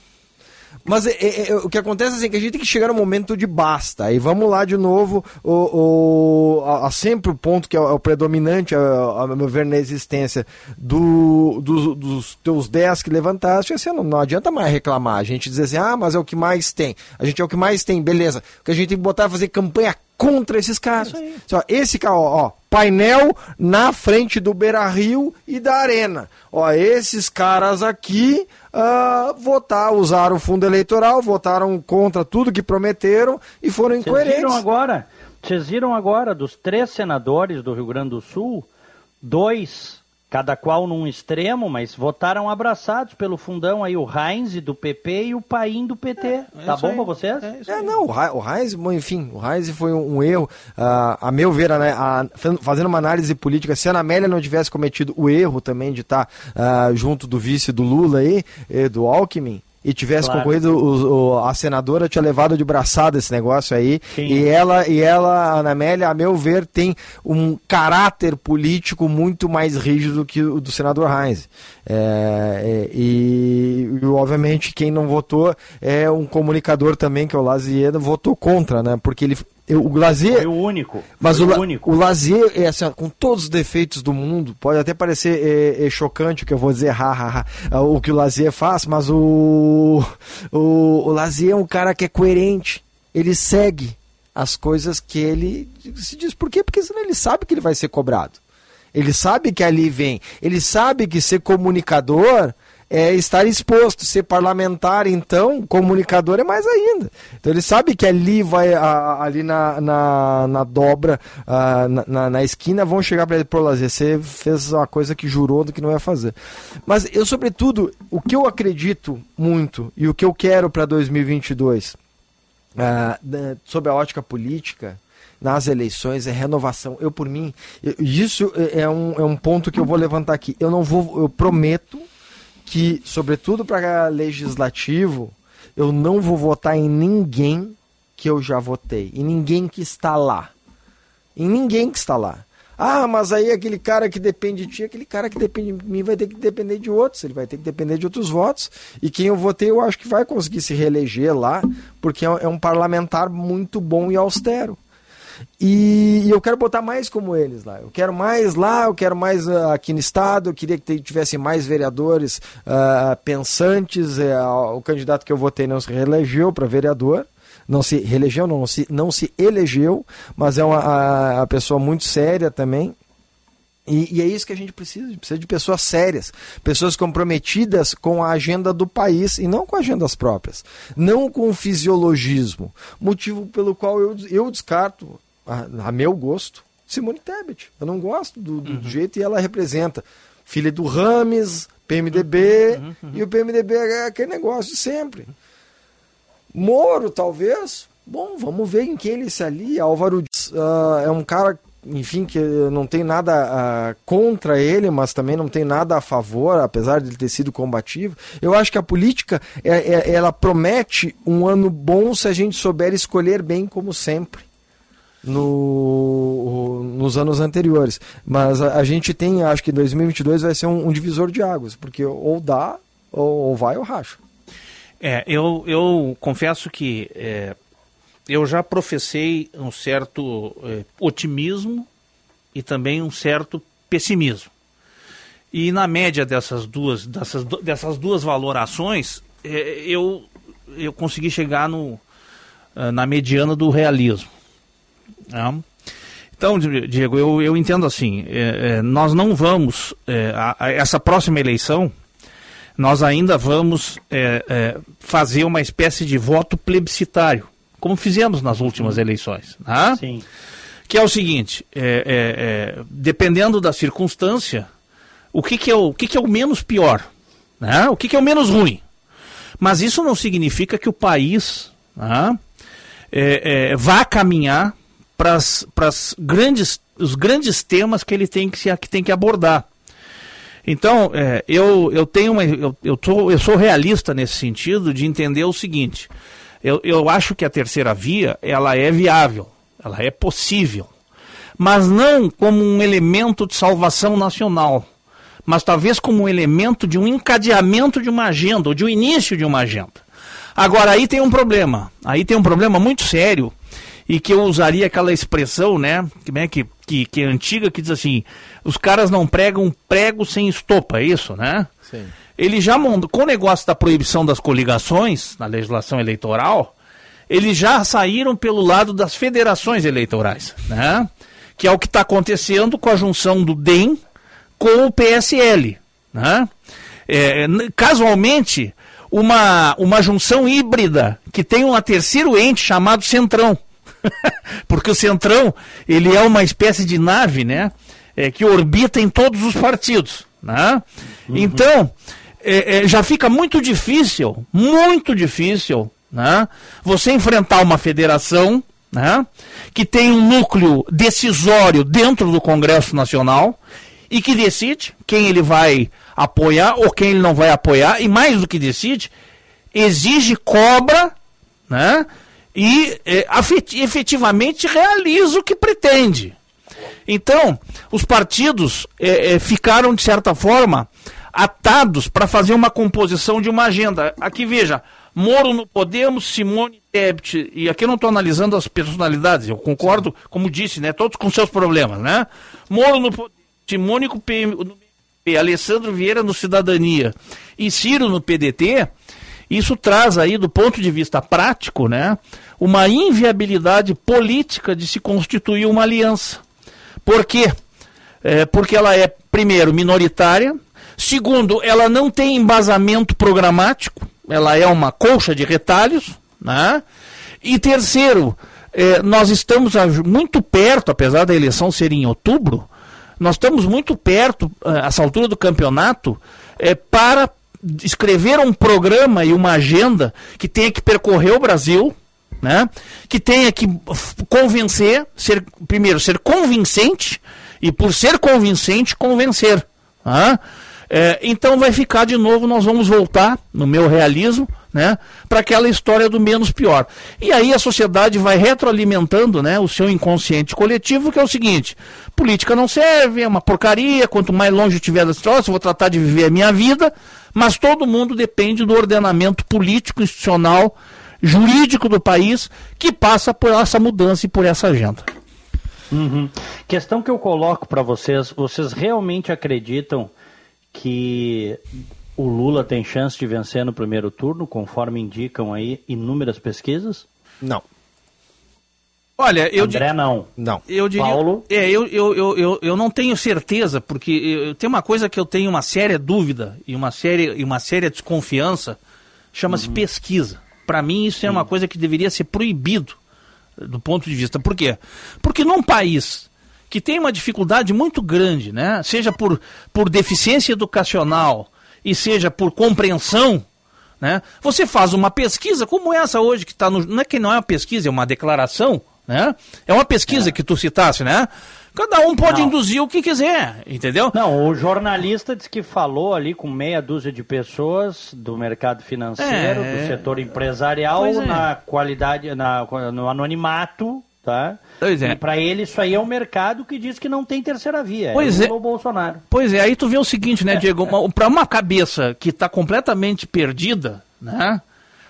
Mas é- é- é- o que acontece assim, é que a gente tem que chegar no momento de basta. E vamos lá de novo, o, o- a, a sempre o ponto que é o, é predominante, a, a meu ver, na existência do, dos, dos teus 10 que levantaste, assim, não, não adianta mais reclamar. A gente dizer assim, ah, mas é o que mais tem. A gente é o que mais tem, beleza. O que a gente tem que botar é fazer campanha contra esses caras. Ó, esse cara, ó, ó, painel na frente do Beira Rio e da Arena. Ó, esses caras aqui votar, usaram o fundo eleitoral, votaram contra tudo que prometeram e foram Vocês incoerentes. viram agora? Vocês viram agora dos três senadores do Rio Grande do Sul, dois, cada qual num extremo, mas votaram abraçados pelo fundão aí, o Heinz do PP e o Paim do PT. tá isso bom aí. pra vocês? É É, não, o bom, enfim, o Reis foi um, um erro. ah, a meu ver, né, a- fazendo uma análise política, se a Ana Amélia não tivesse cometido o erro também de estar junto do vice do Lula aí, eh, do Alckmin, e tivesse Claro. concorrido, o- o- a senadora tinha levado de braçada esse negócio aí. Sim. E ela, e ela, a Ana Amélia, a meu ver, tem um caráter político muito mais rígido do que o do senador Heinz. É, é, e, e, obviamente, quem não votou é um comunicador também, que é o Lazier, votou contra, né? Porque ele. Eu- O Lazier. Foi o único. Mas o, o único. o Lazier, é assim, com todos os defeitos do mundo, pode até parecer é, é, chocante o que eu vou dizer, ha, ha, ha, o que o Lazier faz, mas o, o, o Lazier é um cara que é coerente. Ele segue as coisas que ele se diz. Por quê? Porque senão ele sabe que ele vai ser cobrado. Ele sabe que ali vem. Ele sabe que ser comunicador é estar exposto. Ser parlamentar, então, comunicador é mais ainda. Então ele sabe que ali vai, a- ali na, na, na dobra, ah, na, na, na esquina, vão chegar para ele, pô, Lazer, você fez uma coisa que jurou do que não ia fazer. Mas eu, sobretudo, o que eu acredito muito e o que eu quero para 2022, ah, da- sob a ótica política, nas eleições é renovação. Eu, por mim, eu- isso é é um, é um ponto que eu vou levantar aqui. Eu não vou, eu prometo que, sobretudo para legislativo, eu não vou votar em ninguém que eu já votei, em ninguém que está lá. Em ninguém que está lá. Ah, mas aí aquele cara que depende de ti, aquele cara que depende de mim vai ter que depender de outros, ele vai ter que depender de outros votos. E quem eu votei, eu acho que vai conseguir se reeleger lá, porque é um- é um parlamentar muito bom e austero. E, e eu quero botar mais como eles lá. Eu quero mais lá, eu quero mais ah, aqui no estado. Eu queria que te- tivesse mais vereadores ah, pensantes. É, o candidato que eu votei não se reelegeu para vereador. Não se reelegeu, não, se, não se elegeu, mas é uma a, a pessoa muito séria também. E, e é isso que a gente precisa, a gente precisa de pessoas sérias, pessoas comprometidas com a agenda do país e não com agendas próprias, não com fisiologismo, motivo pelo qual eu, eu descarto, a, a meu gosto, Simone Tebet. Eu não gosto do, do- do jeito e ela representa. Filha do Rames, PMDB, e o PMDB é aquele negócio de sempre. Moro, talvez. Bom, vamos ver em quem ele se alia. Álvaro ah, é um cara enfim, que não tem nada uh, contra ele, mas também não tem nada a favor, apesar de ele ter sido combativo. Eu acho que a política, é, é, ela promete um ano bom se a gente souber escolher bem, como sempre. No, nos anos anteriores. Mas a, a, gente tem, acho que 2022 vai ser um, um divisor de águas, porque ou dá, ou, ou vai ou racha. É, eu, eu confesso que é, eu já professei um certo é, otimismo e também um certo pessimismo. E na média dessas duas, dessas, dessas duas valorações, é, eu, eu consegui chegar no, ah, na mediana do realismo. Né? Então, Diego, eu, eu entendo assim, é, é, nós não vamos, é, a, a essa próxima eleição, nós ainda vamos fazer uma espécie de voto plebiscitário, como fizemos nas últimas eleições. Né? Sim. Que é o seguinte, é, dependendo da circunstância, o que, que, é, o, o que, que é o menos pior? Né? O que, que é o menos ruim? Mas isso não significa que o país né, vá caminhar para grandes, os grandes temas que ele tem que, se, que, tem que abordar. Então, é, eu, eu tenho uma, eu, eu, tô, eu sou realista nesse sentido de entender o seguinte. Eu, eu acho que a terceira via ela é viável, ela é possível, mas não como um elemento de salvação nacional, mas talvez como um elemento de um encadeamento de uma agenda, ou de um início de uma agenda. Agora, aí tem um problema, aí tem um problema muito sério, e que eu usaria aquela expressão, né, né que, que, que é antiga, que diz assim, os caras não pregam prego sem estopa, é isso, né? Sim. Ele já montou, com o negócio da proibição das coligações na legislação eleitoral, eles já saíram pelo lado das federações eleitorais, né? Que é o que está acontecendo com a junção do DEM com o PSL, né? É, casualmente, uma, uma junção híbrida que tem um terceiro ente chamado Centrão. Porque o Centrão, ele é uma espécie de nave, né? É, que orbita em todos os partidos, né? Uhum. Então, é, é, já fica muito difícil, muito difícil, né? Você enfrentar uma federação, né? Que tem um núcleo decisório dentro do Congresso Nacional e que decide quem ele vai apoiar ou quem ele não vai apoiar, e mais do que decide, exige cobra, né? e é, efetivamente realiza o que pretende. Então, os partidos é, é, ficaram, de certa forma, atados para fazer uma composição de uma agenda. Aqui veja, Moro no Podemos, Simone Tebet, e aqui eu não estou analisando as personalidades, eu concordo, como disse, né, todos com seus problemas, né? Moro no Podemos, Simone no PM, no PP, Alessandro Vieira no Cidadania e Ciro no PDT, isso traz aí, do ponto de vista prático, né, uma inviabilidade política de se constituir uma aliança. Por quê? É, porque ela é, primeiro, minoritária, segundo, ela não tem embasamento programático, ela é uma colcha de retalhos, né? e terceiro, é, nós estamos muito perto, apesar da eleição ser em outubro, nós estamos muito perto, a essa altura do campeonato, é, para escrever um programa e uma agenda que tenha que percorrer o Brasil, né? que tenha que convencer, ser, primeiro, ser convincente, e por ser convincente, convencer. Né? É, então vai ficar de novo, nós vamos voltar, no meu realismo, né, para aquela história do menos pior. E aí a sociedade vai retroalimentando né, o seu inconsciente coletivo, que é o seguinte: política não serve, é uma porcaria, quanto mais longe eu estiver da situação, eu vou tratar de viver a minha vida, mas todo mundo depende do ordenamento político, institucional, jurídico do país, que passa por essa mudança e por essa agenda. Uhum. Questão que eu coloco para vocês: vocês realmente acreditam que o Lula tem chance de vencer no primeiro turno, conforme indicam aí inúmeras pesquisas? Não. Olha, eu André não. Não. Eu diria, Paulo? É, eu, eu, eu, eu, eu não tenho certeza, porque eu, tem uma coisa que eu tenho uma séria dúvida e uma séria, e uma séria desconfiança, chama-se uhum. pesquisa. Para mim isso é uma coisa que deveria ser proibido do ponto de vista. Por quê? Porque num país que tem uma dificuldade muito grande, né? Seja por, por deficiência educacional e seja por compreensão né? Você faz uma pesquisa como essa hoje que está no. Não é que não é uma pesquisa, é uma declaração né? É uma pesquisa é. que tu citasse, né? Cada um pode Não. induzir o que quiser, entendeu? Não, o jornalista disse que falou ali com meia dúzia de pessoas do mercado financeiro, É. do setor empresarial, é. na qualidade, na, no anonimato, tá? Pois é. E para ele isso aí é o mercado que diz que não tem terceira via. Pois é. é. o Bolsonaro. Pois é, aí tu vê o seguinte, né, Diego? Para uma cabeça que está completamente perdida, né?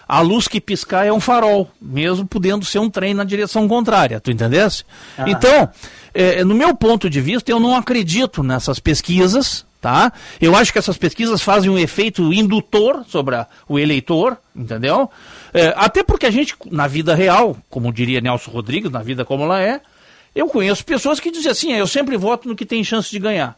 A luz que piscar é um farol, mesmo podendo ser um trem na direção contrária, tu entendesse? Aham. Então, é, no meu ponto de vista, eu não acredito nessas pesquisas, tá? Eu acho que essas pesquisas fazem um efeito indutor sobre a- o eleitor, entendeu? É, até porque a gente, na vida real, como diria Nelson Rodrigues, na vida como ela é, eu conheço pessoas que dizem assim, "Ah, eu sempre voto no que tem chance de ganhar.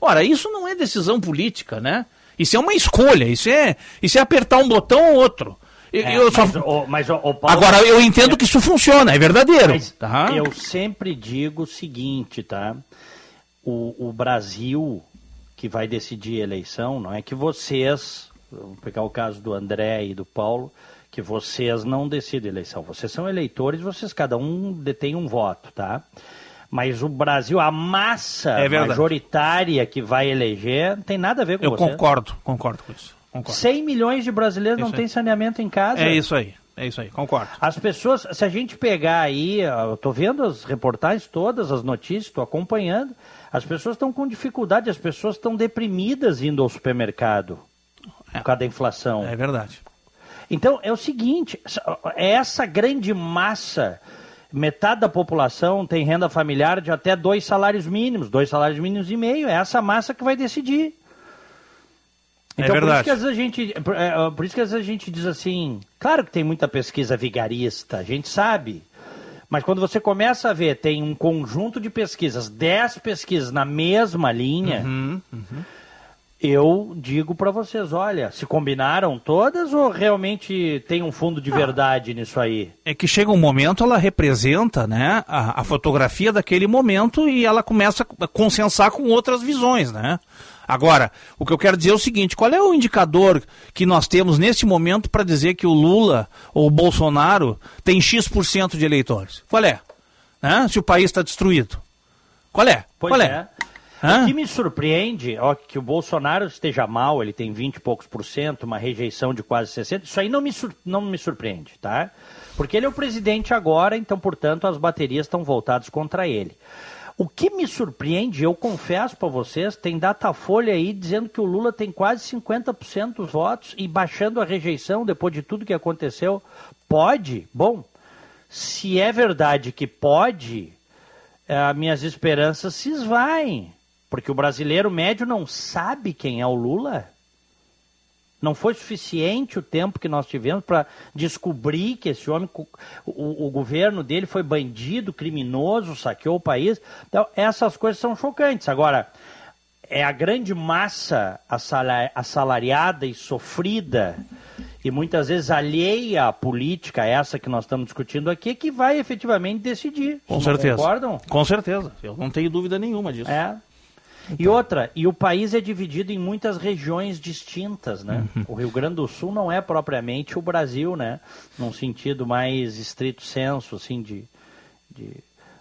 Ora, isso não é decisão política, né? Isso é uma escolha, isso é, isso é apertar um botão ou outro. Eu, É, eu só- mas, o- mas o- o Paulo- Agora, eu entendo que isso funciona, é verdadeiro. Mas tá? eu sempre digo o seguinte, tá? O, o Brasil que vai decidir a eleição, não é que vocês, vou pegar o caso do André e do Paulo, que vocês não decidem a eleição. Vocês são eleitores, vocês cada um detém um voto, tá? Mas o Brasil, a massa É majoritária que vai eleger, não tem nada a ver com Eu vocês. concordo, concordo com isso. Concordo. 100 milhões de brasileiros não Isso aí. têm saneamento em casa. É isso aí, é isso aí, concordo. As pessoas, se a gente pegar aí, eu tô vendo as reportagens todas, as notícias, estou acompanhando, as pessoas estão com dificuldade, as pessoas estão deprimidas indo ao supermercado por causa da inflação. É verdade. Então é o seguinte, essa- é essa grande massa, metade da população tem renda familiar de até dois salários mínimos, dois salários mínimos e meio, é essa massa que vai decidir. É Então, por isso verdade. que às vezes a gente, por, é, por isso que às vezes a gente diz assim, claro que tem muita pesquisa vigarista, a gente sabe. Mas quando você começa a ver, tem um conjunto de pesquisas, 10 pesquisas na mesma linha, Uhum, eu digo para vocês, olha, se combinaram todas ou realmente tem um fundo de verdade nisso aí? É que chega um momento, ela representa né, a, a fotografia daquele momento e ela começa a consensar com outras visões, né? Agora, o que eu quero dizer é o seguinte, qual é o indicador que nós temos neste momento para dizer que o Lula ou o Bolsonaro tem X% de eleitores? Qual é? Né? Se o país está destruído. Qual é? Pois qual é. Hã? O que me surpreende, ó, que o Bolsonaro esteja mal, ele tem 20 e poucos por cento, uma rejeição de quase 60, isso aí não me, não me surpreende, tá? Porque ele é o presidente agora, então, portanto, as baterias estão voltadas contra ele. O que me surpreende, eu confesso para vocês, tem Datafolha aí dizendo que o Lula tem quase 50% dos votos e baixando a rejeição depois de tudo que aconteceu. Pode? Bom, se é verdade que pode, eh, minhas esperanças se esvaem. Porque o brasileiro médio não sabe quem é o Lula. Não foi suficiente o tempo que nós tivemos para descobrir que esse homem, o, o- governo dele foi bandido, criminoso, saqueou o país. Então, essas coisas são chocantes. Agora, é a grande massa assala- assalariada e sofrida e muitas vezes alheia à política, essa que nós estamos discutindo aqui, que vai efetivamente decidir. Com certeza. Concordam? Com certeza. Eu não tenho dúvida nenhuma disso. É. E outra, e o país é dividido em muitas regiões distintas, né? O Rio Grande do Sul não é propriamente o Brasil, né? Num sentido mais estrito senso, assim, de... de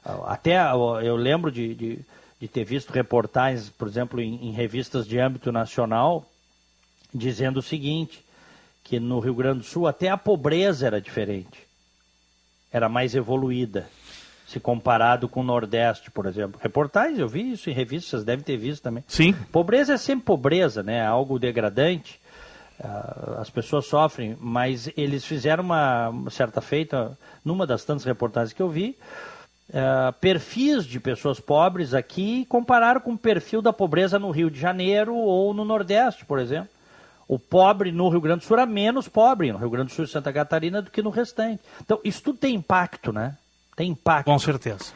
até eu lembro de, de, de ter visto reportagens, por exemplo, em, em revistas de âmbito nacional, dizendo o seguinte, que no Rio Grande do Sul até a pobreza era diferente. Era mais evoluída se comparado com o Nordeste, por exemplo. Reportagens, eu vi isso em revistas, vocês devem ter visto também. Sim. Pobreza é sempre pobreza, né? Algo degradante. Ah, as pessoas sofrem, mas eles fizeram uma, uma certa feita, numa das tantas reportagens que eu vi, ah, perfis de pessoas pobres aqui e compararam com o perfil da pobreza no Rio de Janeiro ou no Nordeste, por exemplo. O pobre no Rio Grande do Sul era menos pobre no Rio Grande do Sul e Santa Catarina do que no restante. Então, isso tudo tem impacto, né? Tem impacto. Com certeza.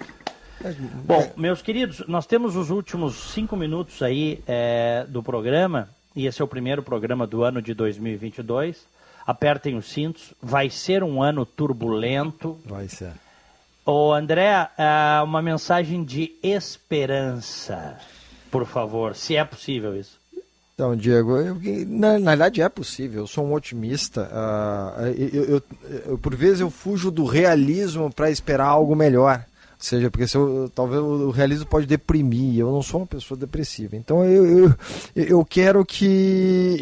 Bom, meus queridos, nós temos os últimos cinco minutos aí é, do programa, e esse é o primeiro programa do ano de 2022. Apertem os cintos, vai ser um ano turbulento. Vai ser. Ô André, ah, uma mensagem de esperança, por favor, se é possível isso. Então, Diego, eu- na, na verdade é possível, eu sou um otimista. eu, eu- eu- eu- por vezes eu fujo do realismo para esperar algo melhor. Seja, porque se eu, talvez o realismo pode deprimir, eu não sou uma pessoa depressiva. Então eu, eu, eu quero que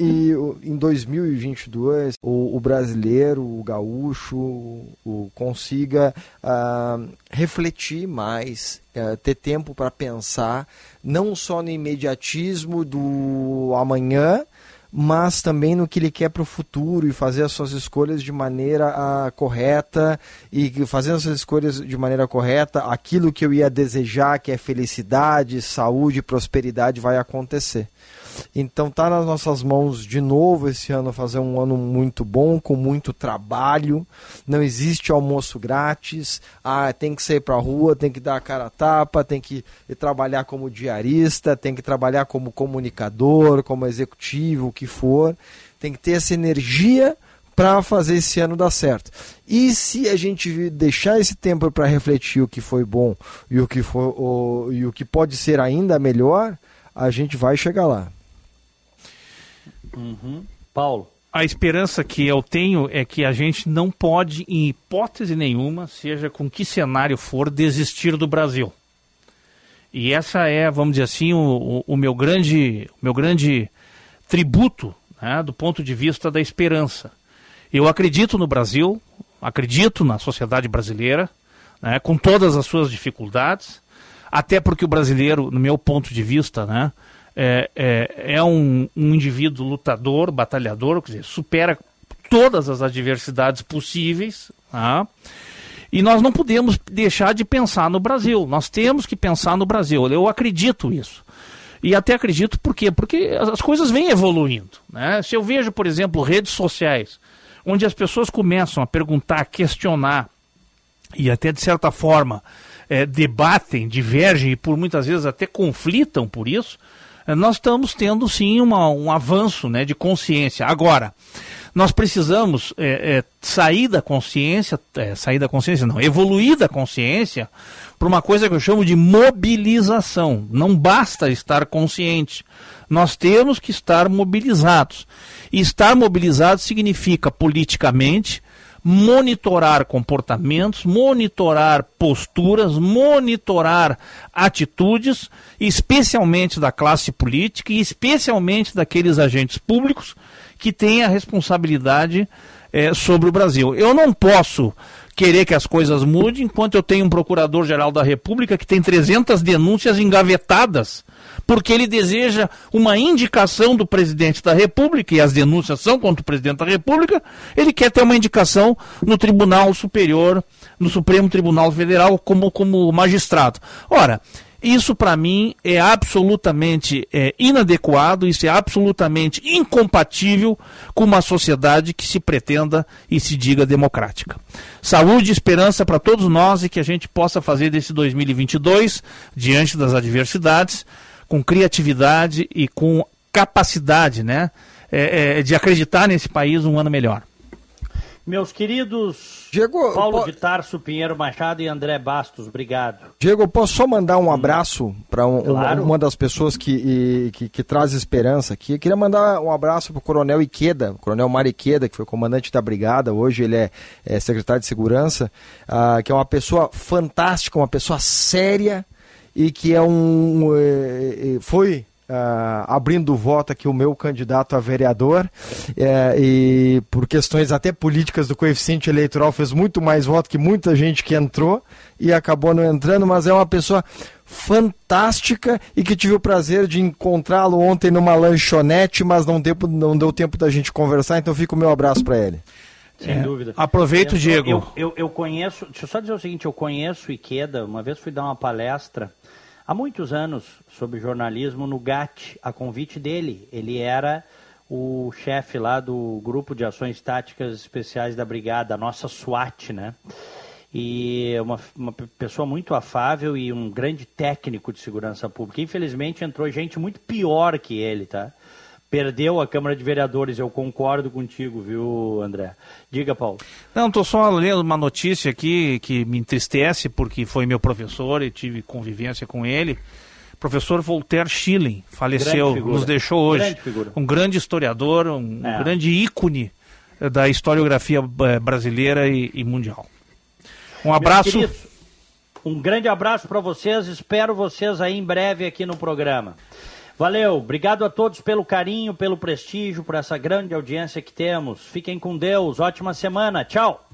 em 2022 o, o brasileiro, o gaúcho, o, consiga uh, refletir mais, uh, ter tempo para pensar, não só no imediatismo do amanhã, mas também no que ele quer para o futuro e fazer as suas escolhas de maneira ah, correta e fazendo as suas escolhas de maneira correta, aquilo que eu ia desejar, que é felicidade, saúde, prosperidade, vai acontecer. Então tá nas nossas mãos de novo esse ano fazer um ano muito bom, com muito trabalho. Não existe almoço grátis. Ah, tem que sair para a rua, tem que dar a cara a tapa, tem que trabalhar como diarista, tem que trabalhar como comunicador, como executivo, o que for. Tem que ter essa energia para fazer esse ano dar certo. E se a gente deixar esse tempo para refletir o que foi bom e o que, foi, o, e o que pode ser ainda melhor, a gente vai chegar lá. Uhum. Paulo. A esperança que eu tenho é que a gente não pode, em hipótese nenhuma, seja com que cenário for, desistir do Brasil. E essa é, vamos dizer assim, o, o, meu grande, meu grande tributo né, do ponto de vista da esperança. Eu acredito no Brasil, acredito na sociedade brasileira, né, com todas as suas dificuldades, até porque o brasileiro, no meu ponto de vista, né, é, é, é um, um, indivíduo lutador, batalhador, quer dizer, supera todas as adversidades possíveis. Tá? E nós não podemos deixar de pensar no Brasil. Nós temos que pensar no Brasil. Eu acredito isso. E até acredito por quê? Porque as coisas vêm evoluindo. Né? Se eu vejo, por exemplo, redes sociais, onde as pessoas começam a perguntar, a questionar, e até de certa forma é, debatem, divergem e por muitas vezes até conflitam por isso, nós estamos tendo sim uma, um avanço né, de consciência. Agora, nós precisamos é, é, sair da consciência, é, sair da consciência não, evoluir da consciência para uma coisa que eu chamo de mobilização. Não basta estar consciente, nós temos que estar mobilizados. E estar mobilizado significa politicamente, monitorar comportamentos, monitorar posturas, monitorar atitudes, especialmente da classe política e especialmente daqueles agentes públicos que têm a responsabilidade é, sobre o Brasil. Eu não posso querer que as coisas mudem enquanto eu tenho um procurador-geral da República que tem 300 denúncias engavetadas porque ele deseja uma indicação do presidente da República, e as denúncias são contra o presidente da República, ele quer ter uma indicação no Tribunal Superior, no Supremo Tribunal Federal, como, como magistrado. Ora, isso para mim é absolutamente é, inadequado, isso é absolutamente incompatível com uma sociedade que se pretenda e se diga democrática. Saúde e esperança para todos nós e que a gente possa fazer desse 2022, diante das adversidades, com criatividade e com capacidade né, é, é, de acreditar nesse país um ano melhor. Meus queridos Diego, Paulo de Tarso, Pinheiro Machado e André Bastos, obrigado. Diego, eu posso só mandar um abraço para um, claro. uma, uma, das pessoas que, que, que, traz esperança aqui. Eu queria mandar um abraço para o Coronel Iqueda, Coronel Mário Iqueda, que foi comandante da Brigada, hoje ele é, é secretário de Segurança, uh, que é uma pessoa fantástica, uma pessoa séria, e que é um é, foi Uh, abrindo o voto aqui o meu candidato a vereador é, e por questões até políticas do coeficiente eleitoral fez muito mais voto que muita gente que entrou e acabou não entrando, mas é uma pessoa fantástica e que tive o prazer de encontrá-lo ontem numa lanchonete, mas não deu, não deu tempo da gente conversar, então fica o meu abraço para ele. Sem é, dúvida. Aproveito, eu, Diego. Eu, eu, eu, conheço, deixa eu só dizer o seguinte, eu conheço o Iqueda, uma vez fui dar uma palestra há muitos anos sobre jornalismo no GAT, a convite dele. Ele era o chefe lá do Grupo de Ações Táticas Especiais da Brigada, a nossa SWAT, né? E uma, uma pessoa muito afável e um grande técnico de segurança pública. Infelizmente entrou gente muito pior que ele, tá? Perdeu a Câmara de Vereadores. Eu concordo contigo, viu, André? Diga, Paulo. Não, estou só lendo uma notícia aqui que me entristece, porque foi meu professor e tive convivência com ele. Professor Voltaire Schilling faleceu, nos deixou hoje. Grande um grande historiador, um é. grande ícone da historiografia eh, brasileira e, e mundial. Um abraço. Um grande abraço para vocês, espero vocês aí em breve aqui no programa. Valeu, obrigado a todos pelo carinho, pelo prestígio, por essa grande audiência que temos. Fiquem com Deus, ótima semana, tchau.